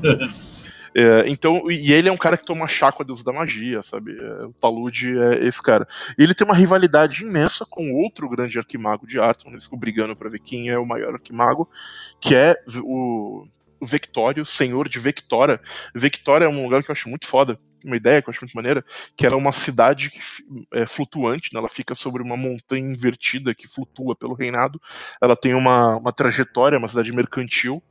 É, então, e ele é um cara que toma chaco a deusa da magia, sabe? É, o Talude é esse cara. E ele tem uma rivalidade imensa com outro grande arquimago de Arton, eles ficam brigando pra ver quem é o maior arquimago, que é o Vectório, senhor de Vectora. Vectora é um lugar que eu acho muito foda, uma ideia que eu acho muito maneira, que ela é uma cidade é, flutuante, né? ela fica sobre uma montanha invertida que flutua pelo reinado. Ela tem uma, uma trajetória, uma cidade mercantil,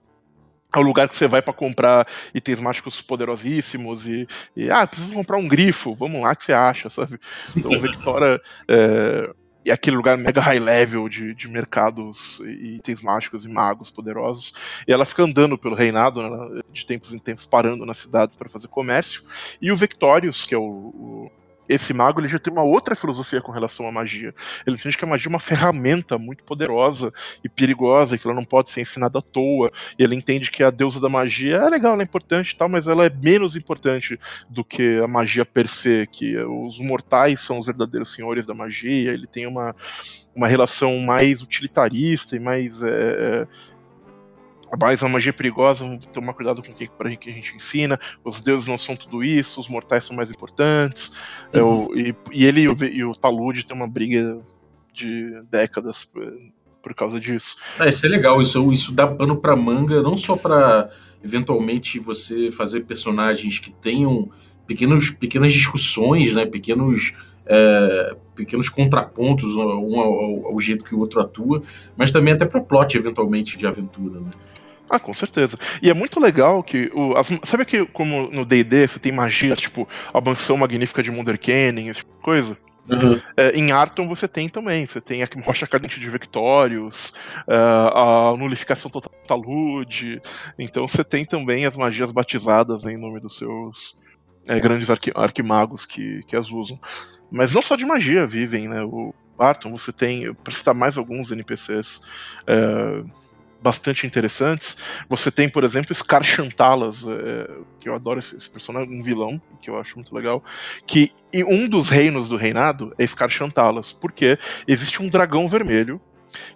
é o lugar que você vai para comprar itens mágicos poderosíssimos e, e, ah, preciso comprar um grifo, vamos lá que você acha, sabe? Então, Victoria é, e aquele lugar mega high level de, de mercados e itens mágicos e magos poderosos. E ela fica andando pelo reinado, né, de tempos em tempos parando nas cidades para fazer comércio. E o Victorious, que é o, o, esse mago ele já tem uma outra filosofia com relação à magia. Ele entende que a magia é uma ferramenta muito poderosa e perigosa, que ela não pode ser ensinada à toa. E ele entende que a deusa da magia é legal, ela é importante e tal, mas ela é menos importante do que a magia per se, que os mortais são os verdadeiros senhores da magia. Ele tem uma, uma relação mais utilitarista e mais. É, a magia perigosa, vamos tomar cuidado com o que, que a gente ensina. Os deuses não são tudo isso, os mortais são mais importantes. Uhum. Eu, e, e, ele e o, e o Talude tem uma briga de décadas por, por causa disso. Ah, isso é legal, isso, isso dá pano pra manga, não só para eventualmente você fazer personagens que tenham pequenos, pequenas discussões, né, pequenos é, pequenos contrapontos um ao, ao, jeito que o outro atua, mas também até para plot eventualmente de aventura. Né? Ah, com certeza. E é muito legal que. O, as, sabe que, como no DD você tem magias, tipo a mansão magnífica de Munderkennen, esse tipo de coisa? Uhum. É, em Arton você tem também, você tem a rocha cadente de Victorious, uh, a nulificação total Talude, então você tem também as magias batizadas né, em nome dos seus é, grandes arqui arquimagos que, que as usam. Mas não só de magia vivem, né? O Arton, você tem, para citar mais alguns NPCs, é, bastante interessantes. Você tem, por exemplo, Scar Chantalas, é, que eu adoro esse, esse, personagem, um vilão, que eu acho muito legal, que um dos reinos do reinado é Scar Chantalas, porque existe um dragão vermelho,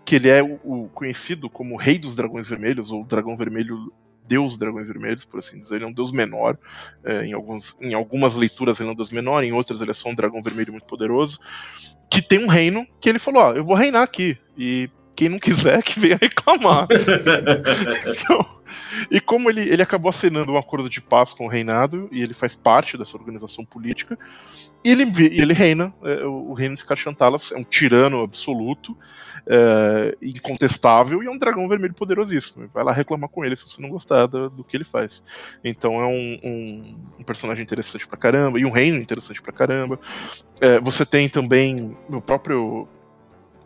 que ele é o, o conhecido como Rei dos Dragões Vermelhos, ou Dragão Vermelho deus dragões vermelhos, por assim dizer. Ele é um deus menor. É, em, alguns, em algumas leituras ele é um deus menor, em outras ele é só um dragão vermelho muito poderoso. Que tem um reino que ele falou: Ó, eu vou reinar aqui. E quem não quiser que venha reclamar. então, e como ele, ele acabou assinando um acordo de paz com o reinado, e ele faz parte dessa organização política, e ele, ele reina, é, o reino de Skachantalas é um tirano absoluto, é, incontestável, e é um dragão vermelho poderosíssimo. Vai lá reclamar com ele se você não gostar do, do que ele faz. Então é um, um, um, personagem interessante pra caramba, e um reino interessante pra caramba. É, você tem também o próprio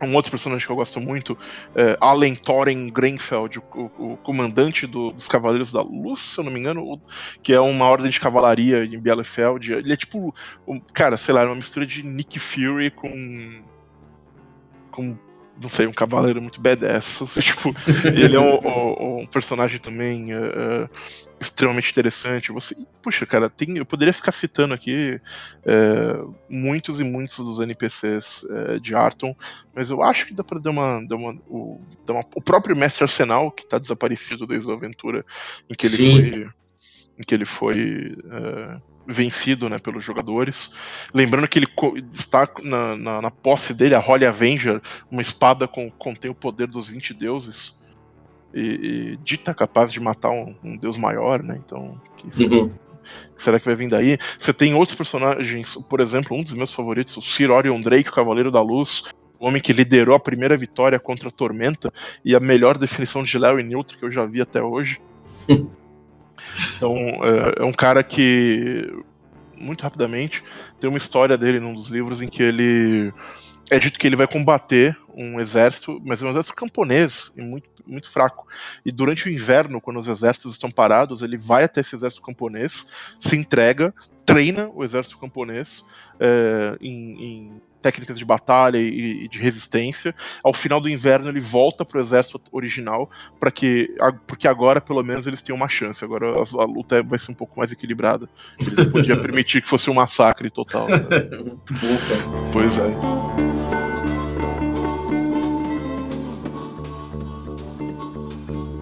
um outro personagem que eu gosto muito, é Allen Thorin Grenfeld, o, o, o comandante do, dos Cavaleiros da Luz, se eu não me engano, que é uma ordem de cavalaria em Bielefeld. Ele é tipo, um, cara, sei lá, é uma mistura de Nick Fury com. com não sei, um cavaleiro muito badass. tipo, ele é um, um, um personagem também uh, extremamente interessante. Você, puxa, cara, tem, eu poderia ficar citando aqui uh, muitos e muitos dos NPCs uh, de Arton, mas eu acho que dá pra dar uma. Dar uma, o, dar uma o próprio Mestre Arsenal, que tá desaparecido desde a aventura em que ele Sim. foi. Em que ele foi vencido né, pelos jogadores. Lembrando que ele está na, na, na, posse dele, a Holy Avenger, uma espada com contém o poder dos 20 deuses. E, e dita capaz de matar um, um deus maior, né? Então, que, uhum. será que vai vir daí? Você tem outros personagens, por exemplo, um dos meus favoritos, o Sir Orion Drake, o Cavaleiro da Luz, o homem que liderou a primeira vitória contra a Tormenta e a melhor definição de Léo e Neutro que eu já vi até hoje. Então, é, é um cara que, muito rapidamente, tem uma história dele num dos livros em que ele é dito que ele vai combater um exército, mas é um exército camponês e muito, muito fraco. E durante o inverno, quando os exércitos estão parados, ele vai até esse exército camponês, se entrega, treina o exército camponês é, em, em técnicas de batalha e, e, de resistência. Ao final do inverno ele volta pro exército original para que porque agora pelo menos eles têm uma chance. Agora a, a luta vai ser um pouco mais equilibrada. Ele não podia permitir que fosse um massacre total. Né? Muito bom, cara. Pois é.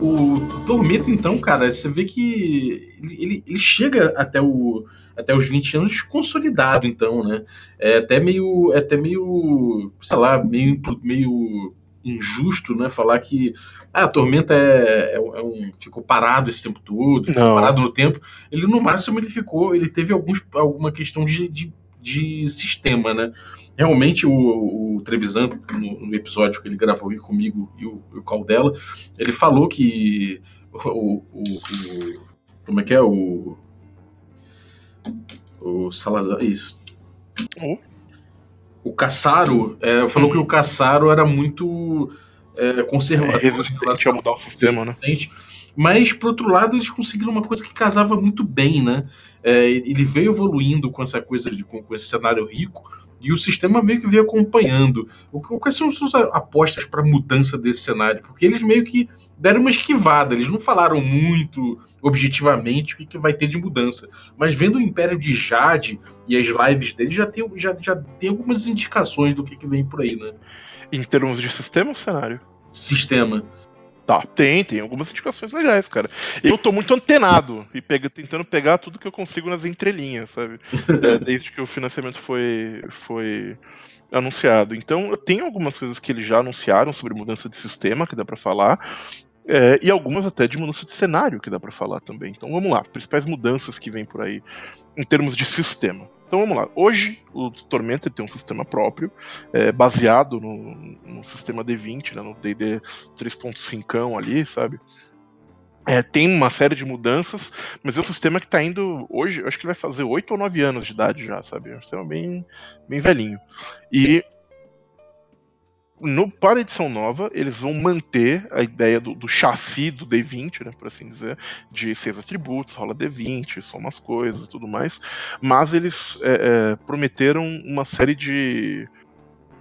O Tormento, então, cara, você vê que ele, ele chega até o até os 20 anos consolidado, então, né? É até meio, é até meio, sei lá, meio, meio injusto, né? Falar que ah, a Tormenta é, é, é, um, ficou parado esse tempo todo, ficou Não. parado no tempo. Ele, no máximo, ele ficou, ele teve alguns, alguma questão de, de, de sistema, né? Realmente, o, o Trevisan, no, no, episódio que ele gravou aí comigo e o, o Caldela, ele falou que o, o, o como é que é? O, o Salazar, isso. Oh. O Caçaro é, falou que o Caçaro era muito é, conservador. É, resistente a mudar o sistema, né? Mas, por outro lado, eles conseguiram uma coisa que casava muito bem, né? É, ele veio evoluindo com essa coisa de com, com esse cenário rico e o sistema meio que veio acompanhando. O, quais são as suas apostas para mudança desse cenário? Porque eles meio que deram uma esquivada, eles não falaram muito objetivamente o que, que vai ter de mudança. Mas vendo o Império de Jade e as lives dele, já tem, já, já tem algumas indicações do que, que vem por aí, né? Em termos de sistema ou cenário? Sistema. Tá, tem, tem algumas indicações legais, cara. Eu tô muito antenado e pega, tentando pegar tudo que eu consigo nas entrelinhas, sabe? é, desde que o financiamento foi, foi anunciado. Então, eu tenho algumas coisas que eles já anunciaram sobre mudança de sistema que dá para falar. É, e algumas até de mudança de cenário que dá para falar também. Então vamos lá, principais mudanças que vem por aí em termos de sistema. Então vamos lá. Hoje o Tormenta tem um sistema próprio, é, baseado no, no, sistema D20, né, no D&D 3.5 ali, sabe? É, tem uma série de mudanças, mas é um sistema que está indo hoje, acho que vai fazer 8 ou 9 anos de idade já, sabe? É um sistema bem, bem velhinho. E no, para a edição nova, eles vão manter a ideia do, do chassi do D20, né, por assim dizer, de seis atributos, rola D20, soma as coisas e tudo mais, mas eles é, é, prometeram uma série de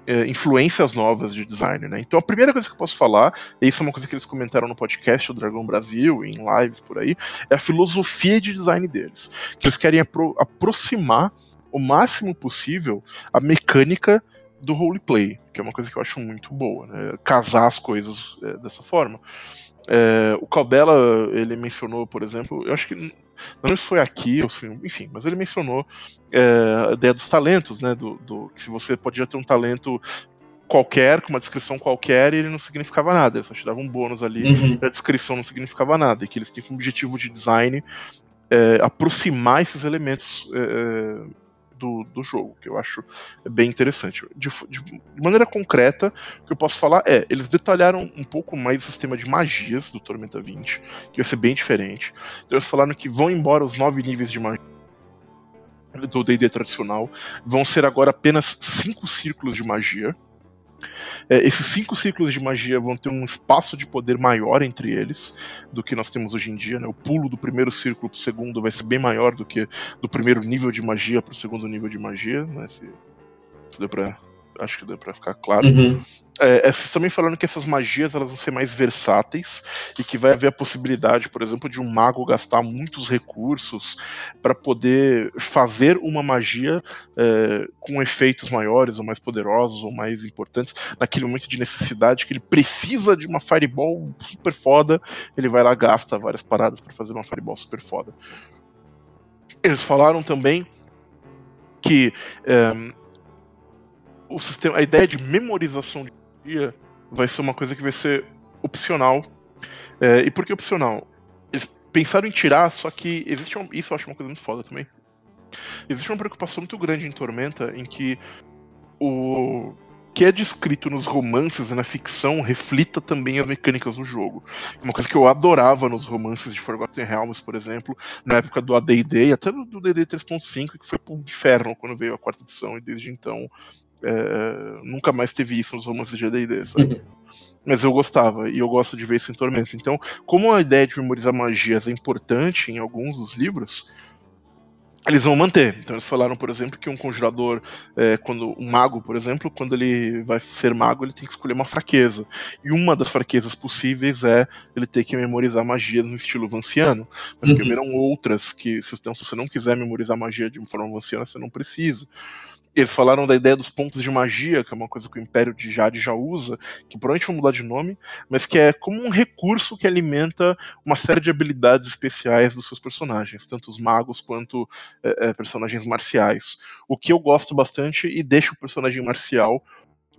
é, influências novas de design, né? Então a primeira coisa que eu posso falar, e isso é uma coisa que eles comentaram no podcast do Dragão Brasil, em lives por aí, é a filosofia de design deles. Que eles querem apro aproximar o máximo possível a mecânica do roleplay, que é uma coisa que eu acho muito boa, né? casar as coisas é, dessa forma. É, o Caldela, ele mencionou, por exemplo, eu acho que não sei se foi aqui, ou se, enfim, mas ele mencionou é, a ideia dos talentos, né? Do, do, que se você podia ter um talento qualquer, com uma descrição qualquer, e ele não significava nada, ele só te dava um bônus ali, uhum. e a descrição não significava nada, e que eles têm como objetivo de design é, aproximar esses elementos é, é do, do jogo, que eu acho bem interessante. De, de, maneira concreta, o que eu posso falar é, eles detalharam um pouco mais o sistema de magias do Tormenta 20, que vai ser bem diferente. Então eles falaram que vão embora os nove níveis de magia do D&D tradicional, vão ser agora apenas cinco círculos de magia, é, esses cinco ciclos de magia vão ter um espaço de poder maior entre eles do que nós temos hoje em dia. Né? O pulo do primeiro círculo para o segundo vai ser bem maior do que do primeiro nível de magia para o segundo nível de magia. Né? Se, se deu para acho que deu para ficar claro. Uhum. É, é, também falando que essas magias elas vão ser mais versáteis e que vai haver a possibilidade, por exemplo, de um mago gastar muitos recursos para poder fazer uma magia é, com efeitos maiores ou mais poderosos ou mais importantes naquele momento de necessidade que ele precisa de uma fireball super foda, ele vai lá gasta várias paradas para fazer uma fireball super foda. Eles falaram também que é, o sistema, a ideia de memorização de dia vai ser uma coisa que vai ser opcional. É, e por que opcional? Eles pensaram em tirar, só que existe uma, isso eu acho uma coisa muito foda também. Existe uma preocupação muito grande em Tormenta em que o que é descrito nos romances e na ficção reflita também as mecânicas do jogo. Uma coisa que eu adorava nos romances de Forgotten Realms, por exemplo, na época do AD&D e até do D&D 3.5, que foi pro inferno quando veio a quarta edição, e desde então é, nunca mais teve isso nos romances de AD&D, sabe? Uhum. Mas eu gostava, e eu gosto de ver isso em Tormento. Então, como a ideia de memorizar magias é importante em alguns dos livros, eles vão manter. Então eles falaram, por exemplo, que um conjurador, é, quando um mago, por exemplo, quando ele vai ser mago, ele tem que escolher uma fraqueza. E uma das fraquezas possíveis é ele ter que memorizar magia no estilo vanciano. Mas uhum. que haverão outras que, se você não quiser memorizar magia de uma forma vanciana, você não precisa. Eles falaram da ideia dos pontos de magia, que é uma coisa que o Império de Jade já usa, que provavelmente vai mudar de nome, mas que é como um recurso que alimenta uma série de habilidades especiais dos seus personagens, tanto os magos quanto é, é, personagens marciais. O que eu gosto bastante e deixa o personagem marcial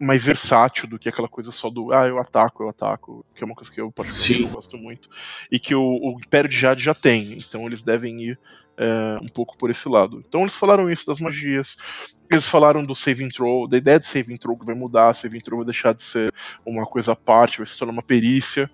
mais versátil do que aquela coisa só do ah, eu ataco, eu ataco, que é uma coisa que eu particularmente gosto muito. E que o, o Império de Jade já tem, então eles devem ir é, um pouco por esse lado. Então eles falaram isso das magias, eles falaram do saving throw, da ideia de saving throw que vai mudar, saving throw vai deixar de ser uma coisa à parte, vai se tornar uma perícia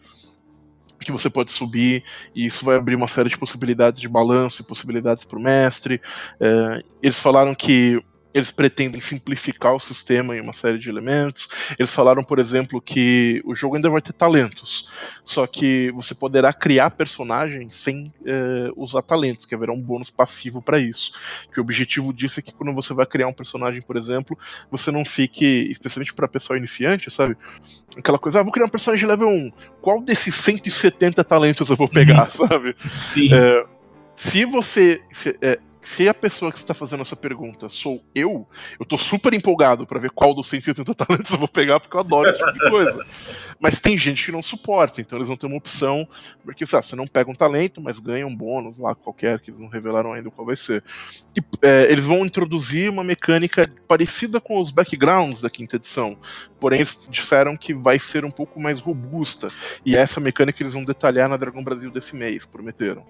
que você pode subir e isso vai abrir uma série de possibilidades de balanço e possibilidades para o mestre. É, eles falaram que eles pretendem simplificar o sistema em uma série de elementos. Eles falaram, por exemplo, que o jogo ainda vai ter talentos, só que você poderá criar personagens sem é, usar talentos, que haverá um bônus passivo para isso. Que o objetivo disso é que quando você vai criar um personagem, por exemplo, você não fique, especialmente para pessoal iniciante, sabe? Aquela coisa, ah, vou criar um personagem level 1, qual desses 170 talentos eu vou pegar, sabe? É, se você. Se, é, se a pessoa que está fazendo essa pergunta sou eu, eu tô super empolgado para ver qual dos 180 talentos eu vou pegar, porque eu adoro esse tipo de coisa. Mas tem gente que não suporta, então eles vão ter uma opção, porque sabe, você não pega um talento, mas ganha um bônus lá qualquer, que eles não revelaram ainda qual vai ser. E, é, eles vão introduzir uma mecânica parecida com os backgrounds da quinta edição, porém eles disseram que vai ser um pouco mais robusta, e essa mecânica eles vão detalhar na Dragão Brasil desse mês, prometeram.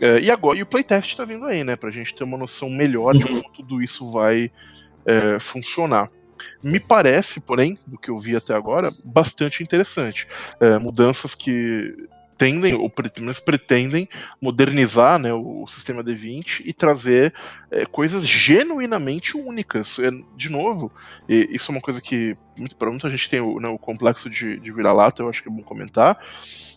É, e agora e o playtest está vindo aí, né? Pra gente ter uma noção melhor de uhum. como tudo isso vai é, funcionar. Me parece, porém, do que eu vi até agora, bastante interessante. É, mudanças que tendem, ou pelo menos pretendem, modernizar né, o sistema D20 e trazer é, coisas genuinamente únicas. É, de novo, isso é uma coisa que muito, para muita gente tem o, né, o complexo de, de vira-lata, eu acho que é bom comentar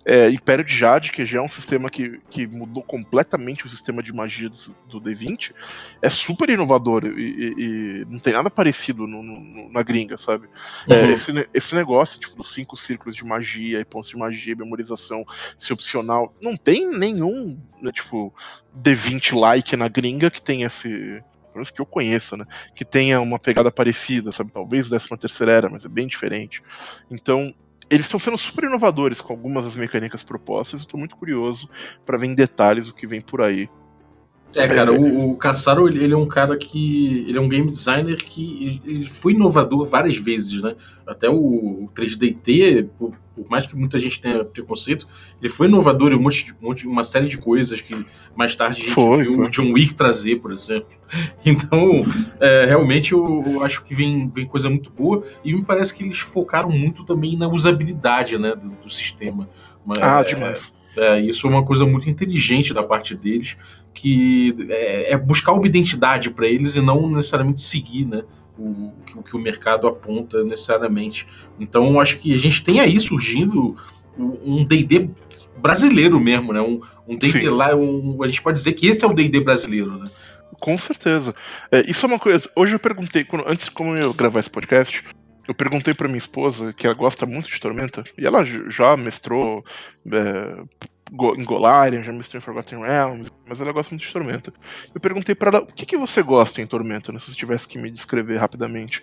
é, Império de Jade, que já é um sistema que, que mudou completamente o sistema de magia do, do D20, é super inovador e, e, e não tem nada parecido no, no, na gringa, sabe? É, uhum. É, esse, esse negócio, tipo, dos cinco círculos de magia e pontos de magia, memorização, ser opcional, não tem nenhum, né, tipo, D20-like na gringa que tem esse, menos que eu conheço, né? Que tenha uma pegada parecida, sabe? Talvez décima terceira era, mas é bem diferente. Então, eles estão sendo super inovadores com algumas das mecânicas propostas. Eu tô muito curioso para ver em detalhes o que vem por aí. É, cara, é... o, o Cassaro, ele, ele, é um cara que. Ele é um game designer que ele foi inovador várias vezes, né? Até o, o 3DT, por, por, mais que muita gente tenha preconceito, ele foi inovador em um monte, um monte, uma série de coisas que mais tarde a gente foi, viu foi. o John Wick trazer, por exemplo. Então, é, realmente eu, eu, acho que vem, vem coisa muito boa e me parece que eles focaram muito também na usabilidade né, do, do sistema. Ah, é, demais. É, isso é uma coisa muito inteligente da parte deles, que é, é buscar uma identidade para eles e não necessariamente seguir né, o, o, que o mercado aponta necessariamente. Então, acho que a gente tem aí surgindo um D&D brasileiro mesmo, né? Um D&D lá, um, a gente pode dizer que esse é o D&D brasileiro, né? Com certeza. É, isso é uma coisa. Hoje eu perguntei, quando, antes como eu gravar esse podcast, eu perguntei para minha esposa, que ela gosta muito de Tormenta, e ela já mestrou é, em Golarion, já em Forgotten Realms, mas ela gosta muito de Tormenta. Eu perguntei para ela, o que, que você gosta em Tormenta, né, se você tivesse que me descrever rapidamente.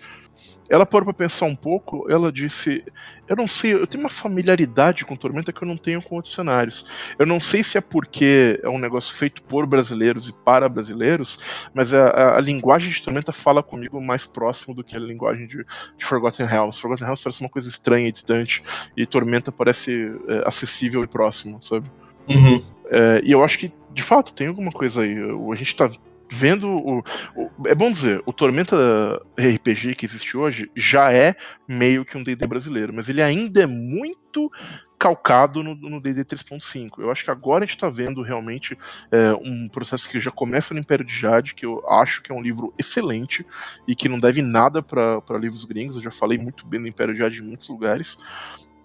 Ela parou para pensar um pouco, ela disse: Eu não sei, eu tenho uma familiaridade com Tormenta que eu não tenho com outros cenários. Eu não sei se é porque é um negócio feito por brasileiros e para brasileiros, mas a, a, a linguagem de Tormenta fala comigo mais próximo do que a linguagem de, de Forgotten Realms. Forgotten Realms parece uma coisa estranha e distante, e Tormenta parece é, acessível e próximo, sabe? Uhum. É, e eu acho que, de fato, tem alguma coisa aí. A gente tá vendo o, o, É bom dizer, o Tormenta RPG que existe hoje já é meio que um DD brasileiro, mas ele ainda é muito calcado no DD 3.5. Eu acho que agora a gente está vendo realmente é, um processo que já começa no Império de Jade, que eu acho que é um livro excelente e que não deve nada para livros gringos. Eu já falei muito bem do Império de Jade em muitos lugares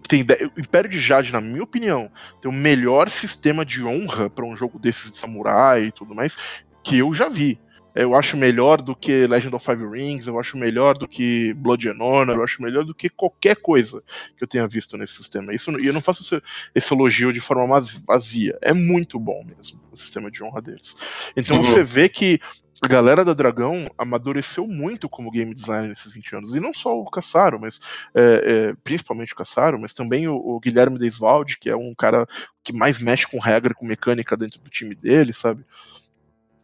tem o Império de Jade, na minha opinião, tem o melhor sistema de honra para um jogo desses de samurai e tudo mais que eu já vi. Eu acho melhor do que Legend of Five Rings, eu acho melhor do que Blood and Honor, eu acho melhor do que qualquer coisa que eu tenha visto nesse sistema. Isso, e eu não faço esse, esse, elogio de forma vazia. É muito bom mesmo o sistema de honra deles. Então uhum. você vê que a galera da Dragão amadureceu muito como game designer nesses 20 anos. E não só o Cassaro, mas é, é, principalmente o Cassaro, mas também o, o Guilherme Deisvalde, que é um cara que mais mexe com regra, com mecânica dentro do time dele, sabe?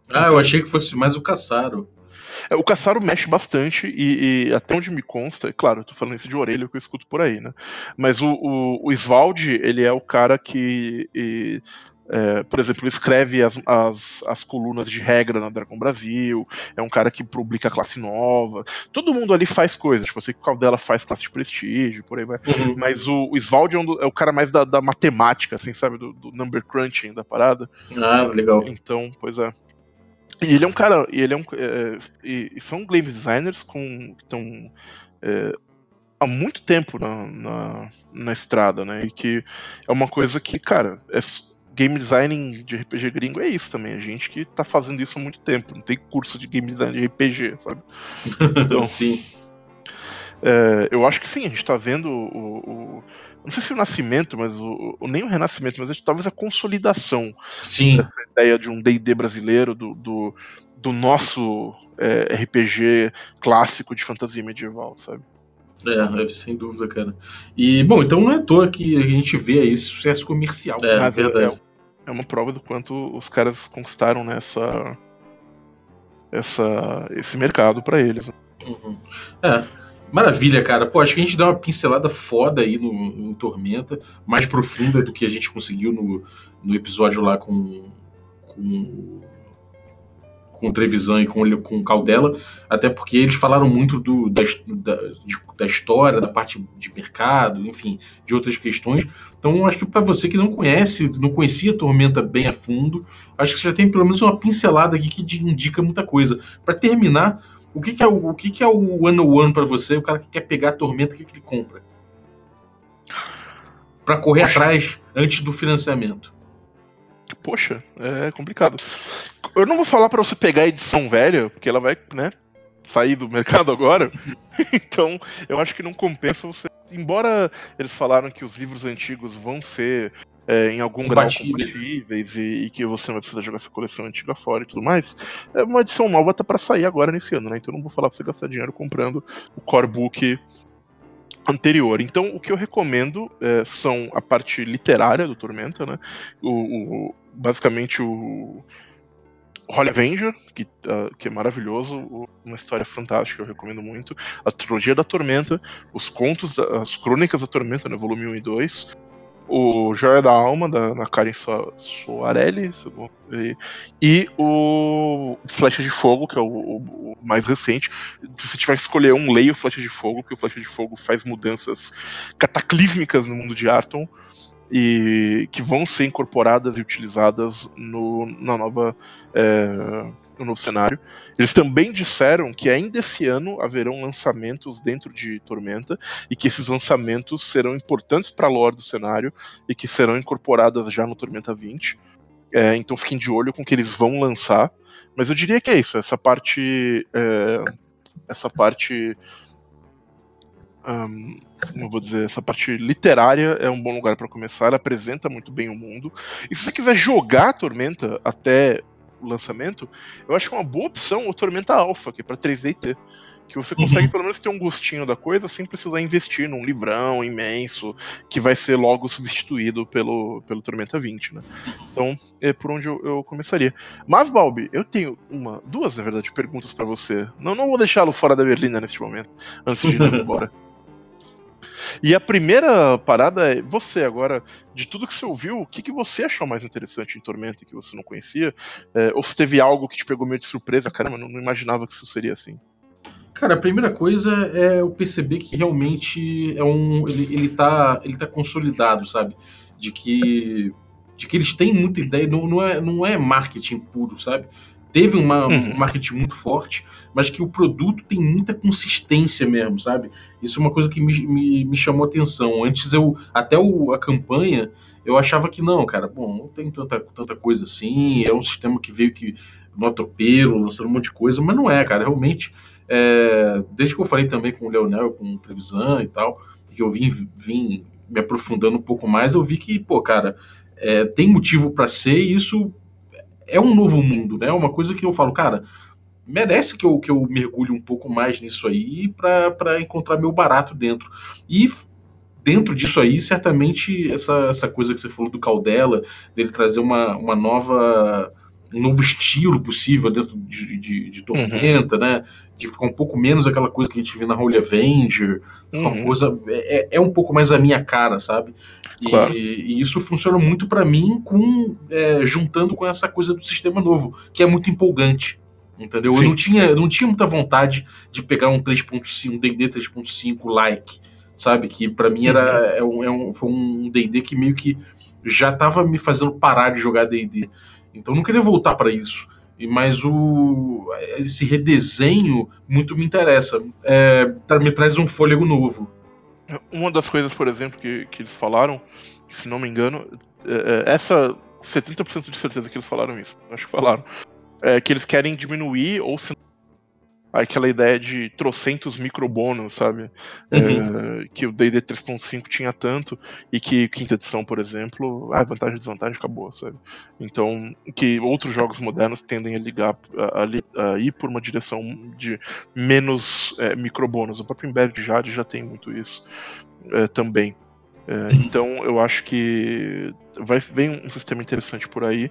Ah, eu achei que fosse mais o Caçaro. É, o Caçaro mexe bastante e, e, até onde me consta, claro, eu tô falando isso de orelha que eu escuto por aí, né? Mas o, o, o Svaldi, ele é o cara que, e, é, por exemplo, escreve as, as, as, colunas de regra na Dragon Brasil, é um cara que publica classe nova. Todo mundo ali faz coisas, tipo, eu sei que o Caldela faz classe de prestígio, por aí vai. Uhum. Mas o, o Svaldi é, um é, o cara mais da, da matemática, assim, sabe? Do, do number crunching da parada. Ah, legal. Então, pois é. E ele é um cara. E ele é um, é, e, e são game designers com. Estão é, há muito tempo na, na, na, estrada, né? E que é uma coisa que, cara, é, game design de RPG gringo é isso também. A gente que tá fazendo isso há muito tempo. Não tem curso de game design de RPG, sabe? Então, sim. É, eu acho que sim, a gente tá vendo o, o não sei se o nascimento, mas o, o nem o renascimento, mas talvez a consolidação Sim. dessa ideia de um D&D brasileiro, do, do, do nosso é, RPG clássico de fantasia medieval, sabe? É, sem dúvida, cara. E, bom, então não é à toa que a gente vê aí esse sucesso comercial. É, mas verdade. É, é uma prova do quanto os caras conquistaram nessa né, essa, esse mercado para eles. Uhum. É, Maravilha, cara. Pô, acho que a gente dá uma pincelada foda aí no, no Tormenta, mais profunda do que a gente conseguiu no, no episódio lá com, com, com o Trevisan e com, com o Caldela, até porque eles falaram muito do, da, da, de, da história, da parte de mercado, enfim, de outras questões. Então, acho que para você que não conhece, não conhecia Tormenta bem a fundo, acho que já tem pelo menos uma pincelada aqui que indica muita coisa. Para terminar o que, que é o, o que, que é o one one para você? O cara que quer pegar a tormenta, o que, que ele compra? Para correr Poxa. atrás antes do financiamento. Poxa, é complicado. Eu não vou falar para você pegar a edição velha, porque ela vai, né, sair do mercado agora. então, eu acho que não compensa você. Embora eles falaram que os livros antigos vão ser é, em algum grau compatíveis e, e, que você não vai precisar jogar essa coleção antiga fora e tudo mais, é uma edição nova tá para sair agora nesse ano, né? Então eu não vou falar pra você gastar dinheiro comprando o core book anterior. Então, o que eu recomendo é, são a parte literária do Tormenta, né? O, o basicamente o Holy Avenger, que, uh, que é maravilhoso, uma história fantástica, eu recomendo muito. A trilogia da Tormenta, os contos, da, as crônicas da Tormenta, né, volume 1 e 2, o Joia da Alma, da, da Karen Soarelli, e, e o Flecha de Fogo, que é o, o, mais recente. Se você tiver que escolher um, leia o Flecha de Fogo, porque o Flecha de Fogo faz mudanças cataclísmicas no mundo de Arton e que vão ser incorporadas e utilizadas no, na nova. É, no novo cenário. Eles também disseram que ainda esse ano haverão lançamentos dentro de Tormenta e que esses lançamentos serão importantes para a lore do cenário e que serão incorporadas já no Tormenta 20. É, então fiquem de olho com o que eles vão lançar. Mas eu diria que é isso, essa parte. É, essa parte. Um, como eu vou dizer, essa parte literária é um bom lugar para começar, ela apresenta muito bem o mundo. E se você quiser jogar Tormenta até lançamento, eu acho é uma boa opção o Tormenta Alpha, que é para 3D e T. Que você consegue uhum. pelo menos ter um gostinho da coisa sem precisar investir num livrão imenso que vai ser logo substituído pelo, pelo Tormenta 20, né? Então, é por onde eu, eu começaria. Mas, Balbi, eu tenho uma, duas, na verdade, perguntas para você. Não, não vou deixá-lo fora da Berlina neste momento, antes de ir embora. E a primeira parada é você agora, de tudo que você ouviu, o que, que você achou mais interessante em Tormenta que você não conhecia? É, ou se teve algo que te pegou meio de surpresa? Caramba, não, não imaginava que isso seria assim. Cara, a primeira coisa é eu perceber que realmente é um. Ele, ele, tá, ele tá consolidado, sabe? De que. De que eles têm muita ideia, não, não, é, não é marketing puro, sabe? Teve uma, uhum. um marketing muito forte, mas que o produto tem muita consistência mesmo, sabe? Isso é uma coisa que me, me, me chamou atenção. Antes eu, até o, a campanha, eu achava que não, cara, bom, não tem tanta, tanta coisa assim, é um sistema que veio que no atropelo, lançando um monte de coisa, mas não é, cara, realmente, é, desde que eu falei também com o Leonel, com o Trevisan e tal, que eu vim, vim me aprofundando um pouco mais, eu vi que, pô, cara, é, tem motivo para ser e isso é um novo mundo, né? É uma coisa que eu falo, cara, merece que eu, que eu mergulhe um pouco mais nisso aí para encontrar meu barato dentro. E dentro disso aí, certamente, essa, essa coisa que você falou do Caldela, dele trazer uma, uma nova um novo estilo possível dentro de, de, de Tormenta, uhum. né? De ficar um pouco menos aquela coisa que a gente vê na Holy Avenger, uhum. uma coisa é, é, é um pouco mais a minha cara, sabe? E, claro. e isso funciona muito para mim com é, juntando com essa coisa do sistema novo, que é muito empolgante. Entendeu? Sim. Eu não tinha, eu não tinha muita vontade de pegar um 3.5, um D&D 3.5 like, sabe? Que para mim era uhum. é um, é um, foi um D&D que meio que já tava me fazendo parar de jogar D&D. Então eu não queria voltar para isso. mas o esse redesenho muito me interessa. É, me traz um fôlego novo. Uma das coisas, por exemplo, que, que eles falaram, se não me engano, é, é, essa 70% de certeza que eles falaram isso, acho que falaram, é que eles querem diminuir ou se aquela ideia de trocentos microbônus, sabe? É, que o D&D 3.5 tinha tanto e que quinta edição, por exemplo, ah, vantagem e desvantagem acabou, sabe? Então, que outros jogos modernos tendem a ligar a, a a ir por uma direção de menos é, microbônus. O próprio Embedded Jade já tem muito isso é, também. É, então eu acho que vai vem um sistema interessante por aí.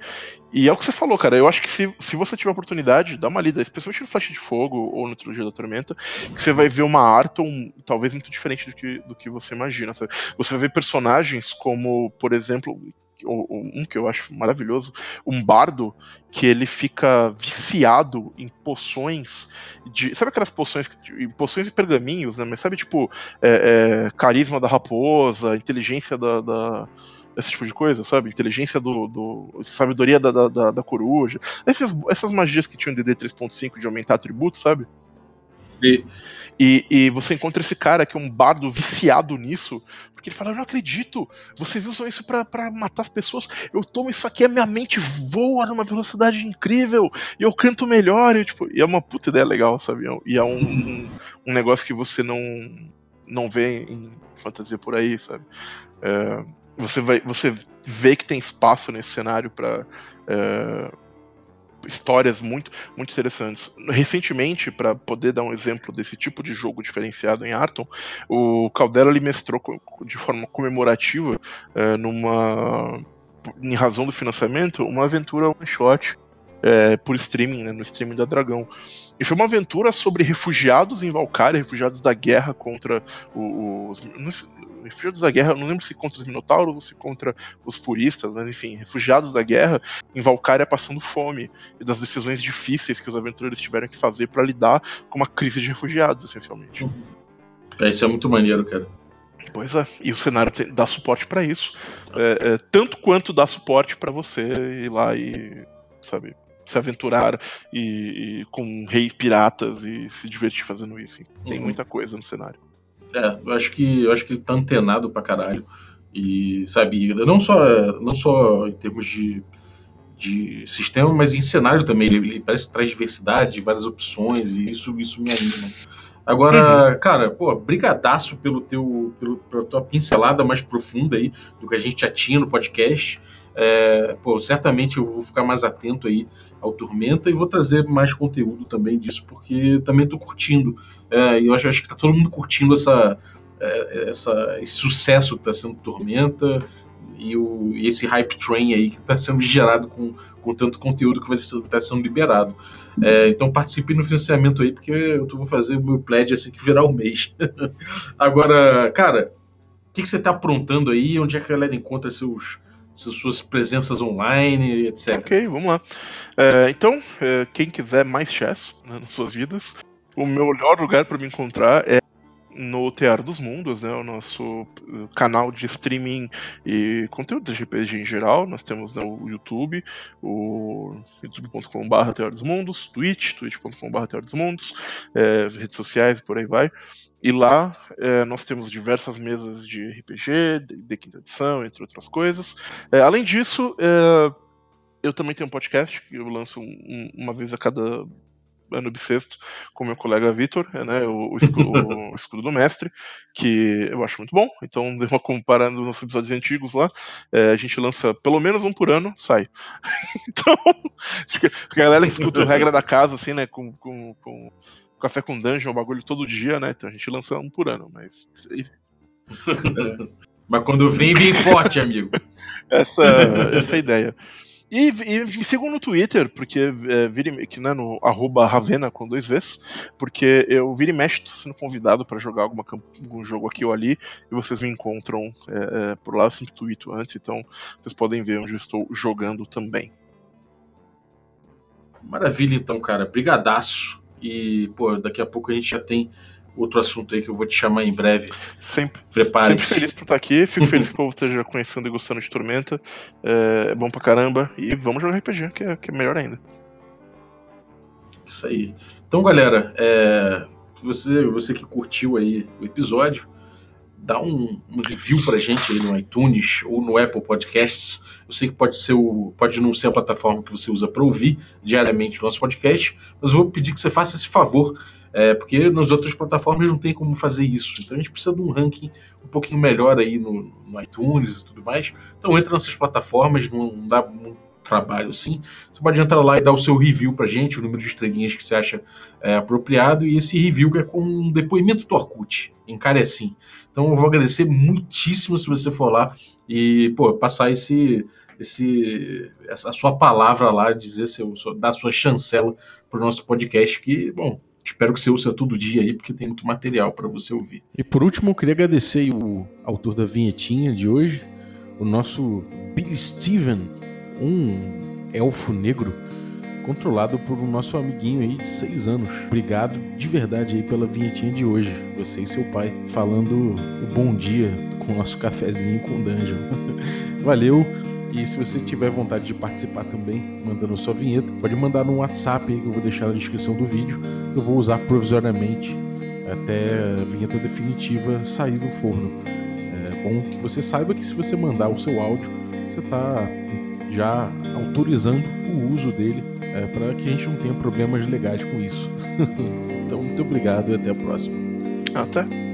E é o que você falou, cara. Eu acho que se, se você tiver oportunidade, dá uma lida, especialmente no Flash de Fogo ou no Trilogia da Tormenta, que você vai ver uma Arton talvez muito diferente do que, do que você imagina. sabe? Você vai ver personagens como, por exemplo, um que eu acho maravilhoso, um bardo que ele fica viciado em poções de. Sabe aquelas poções que. Poções e pergaminhos, né? Mas sabe, tipo, é, é, carisma da raposa, inteligência da. da- esse tipo de coisa, sabe? Inteligência do. do sabedoria da, da, da- da coruja. Essas, essas magias que tinham em DD 3.5 de aumentar atributos, sabe? E- E, e você encontra esse cara que é um bardo viciado nisso, porque ele fala: Eu não acredito, vocês usam isso pra, pra matar as pessoas. Eu tomo isso aqui, a minha mente voa numa velocidade incrível, e eu canto melhor. E, tipo, e é uma puta ideia legal, sabe? E é um, um, um negócio que você não, não vê em fantasia por aí, sabe? É, você, vai, você vê que tem espaço nesse cenário pra. é, histórias muito, muito interessantes. Recentemente, para poder dar um exemplo desse tipo de jogo diferenciado em Arton, o Caldera ele mestrou de forma comemorativa, eh, numa em razão do financiamento, uma aventura one shot eh, por streaming, né, no streaming da Dragão. E foi uma aventura sobre refugiados em Valkyria, refugiados da guerra contra os. sei- Refugiados da guerra, eu não lembro se contra os Minotauros ou se contra os puristas, mas enfim, refugiados da guerra em Valkyria passando fome e das decisões difíceis que os aventureiros tiveram que fazer para lidar com uma crise de refugiados, essencialmente. É, isso é muito maneiro, cara. Pois é, e o cenário dá suporte para isso, é, é, tanto quanto dá suporte para você ir lá e, sabe, se aventurar e, e com reis piratas e se divertir fazendo isso. Tem Uhum. muita coisa no cenário. É, eu acho que eu acho que ele tá antenado pra caralho. E, sabe, não só, não só em termos de, de sistema, mas em cenário também. Ele, ele parece que traz diversidade, várias opções, e isso, isso me anima. Agora, cara, pô, brigadaço pelo teu, pelo, pela tua pincelada mais profunda aí do que a gente já tinha no podcast. É, pô, certamente eu vou ficar mais atento aí ao Tormenta e vou trazer mais conteúdo também disso, porque também tô curtindo. É, eu acho, acho que tá todo mundo curtindo essa, é, essa, esse sucesso que tá sendo Tormenta e, o, e esse hype train aí que tá sendo gerado com, com tanto conteúdo que vai estar sendo liberado. É, então participe no financiamento aí, porque eu vou fazer o meu pledge assim que virar o mês. Agora, cara, o que, que você tá aprontando aí? Onde é que a galera encontra seus- suas presenças online, etc. Ok, vamos lá. É, então, é, quem quiser mais chess né, nas suas vidas, o melhor lugar para me encontrar é no Teatro dos Mundos, né, o nosso uh, canal de streaming e conteúdo de RPG em geral. Nós temos né, o YouTube, o youtube.com.br Teatro dos Mundos, Twitch, twitch.com.br Teatro dos Mundos, é, redes sociais e por aí vai. E lá é, nós temos diversas mesas de RPG, de, de quinta edição, entre outras coisas. É, além disso, é, eu também tenho um podcast que eu lanço um- um- uma vez a cada ano bissexto com meu colega Vitor, né, o, o, escudo, o Escudo do Mestre, que eu acho muito bom. Então, dei uma comparando nos episódios antigos lá, é, a gente lança pelo menos um por ano, sai. então, a galera que escuta o regra da casa, assim, né, com, com, com café com dungeon, o bagulho todo dia, né, então a gente lança um por ano, mas Mas quando vem, vem forte, amigo. essa, essa é a ideia. E, e me sigam no Twitter, porque é, que, né, no arroba Ravena com dois Vs, porque eu vira e mexe tô sendo convidado para jogar alguma, algum jogo aqui ou ali, e vocês me encontram é, é, por lá, eu sempre tweeto antes, então vocês podem ver onde eu estou jogando também. Maravilha, então, cara. Brigadaço. E, pô, daqui a pouco a gente já tem outro assunto aí que eu vou te chamar em breve. Sempre, sempre Prepare-se. feliz por estar aqui, fico feliz que o povo esteja conhecendo e gostando de Tormenta, é, é bom pra caramba, e vamos jogar RPG, que é, que é melhor ainda. Isso aí. Então, galera, é, você, você que curtiu aí o episódio, dá um, um, review pra gente aí no iTunes ou no Apple Podcasts. Eu sei que pode ser o, pode não ser a plataforma que você usa para ouvir diariamente o nosso podcast, mas eu vou pedir que você faça esse favor, é, porque nas outras plataformas não tem como fazer isso. Então a gente precisa de um ranking um pouquinho melhor aí no, no iTunes e tudo mais. Então entra nessas plataformas, não dá muito trabalho assim. Você pode entrar lá e dar o seu review pra gente, o número de estrelinhas que você acha é, apropriado, e esse review que é com um depoimento do Orkut, assim. Então eu vou agradecer muitíssimo se você for lá e pô, passar esse, esse, essa sua palavra lá, dizer seu, dar sua chancela para o nosso podcast, que, bom, espero que você use todo dia aí, porque tem muito material para você ouvir. E por último, eu queria agradecer o autor da vinhetinha de hoje, o nosso Billy Steven, um elfo negro controlado por um nosso amiguinho aí de seis anos. Obrigado de verdade aí pela vinhetinha de hoje. Você e seu pai falando o bom dia com o nosso cafezinho com Dungeon. Valeu! E se você tiver vontade de participar também, mandando sua vinheta, pode mandar no WhatsApp aí que eu vou deixar na descrição do vídeo, que eu vou usar provisoriamente até a vinheta definitiva sair do forno. É bom que você saiba que se você mandar o seu áudio, você está já autorizando o uso dele é, para que a gente não tenha problemas legais com isso. então, muito obrigado e até a próxima. Até.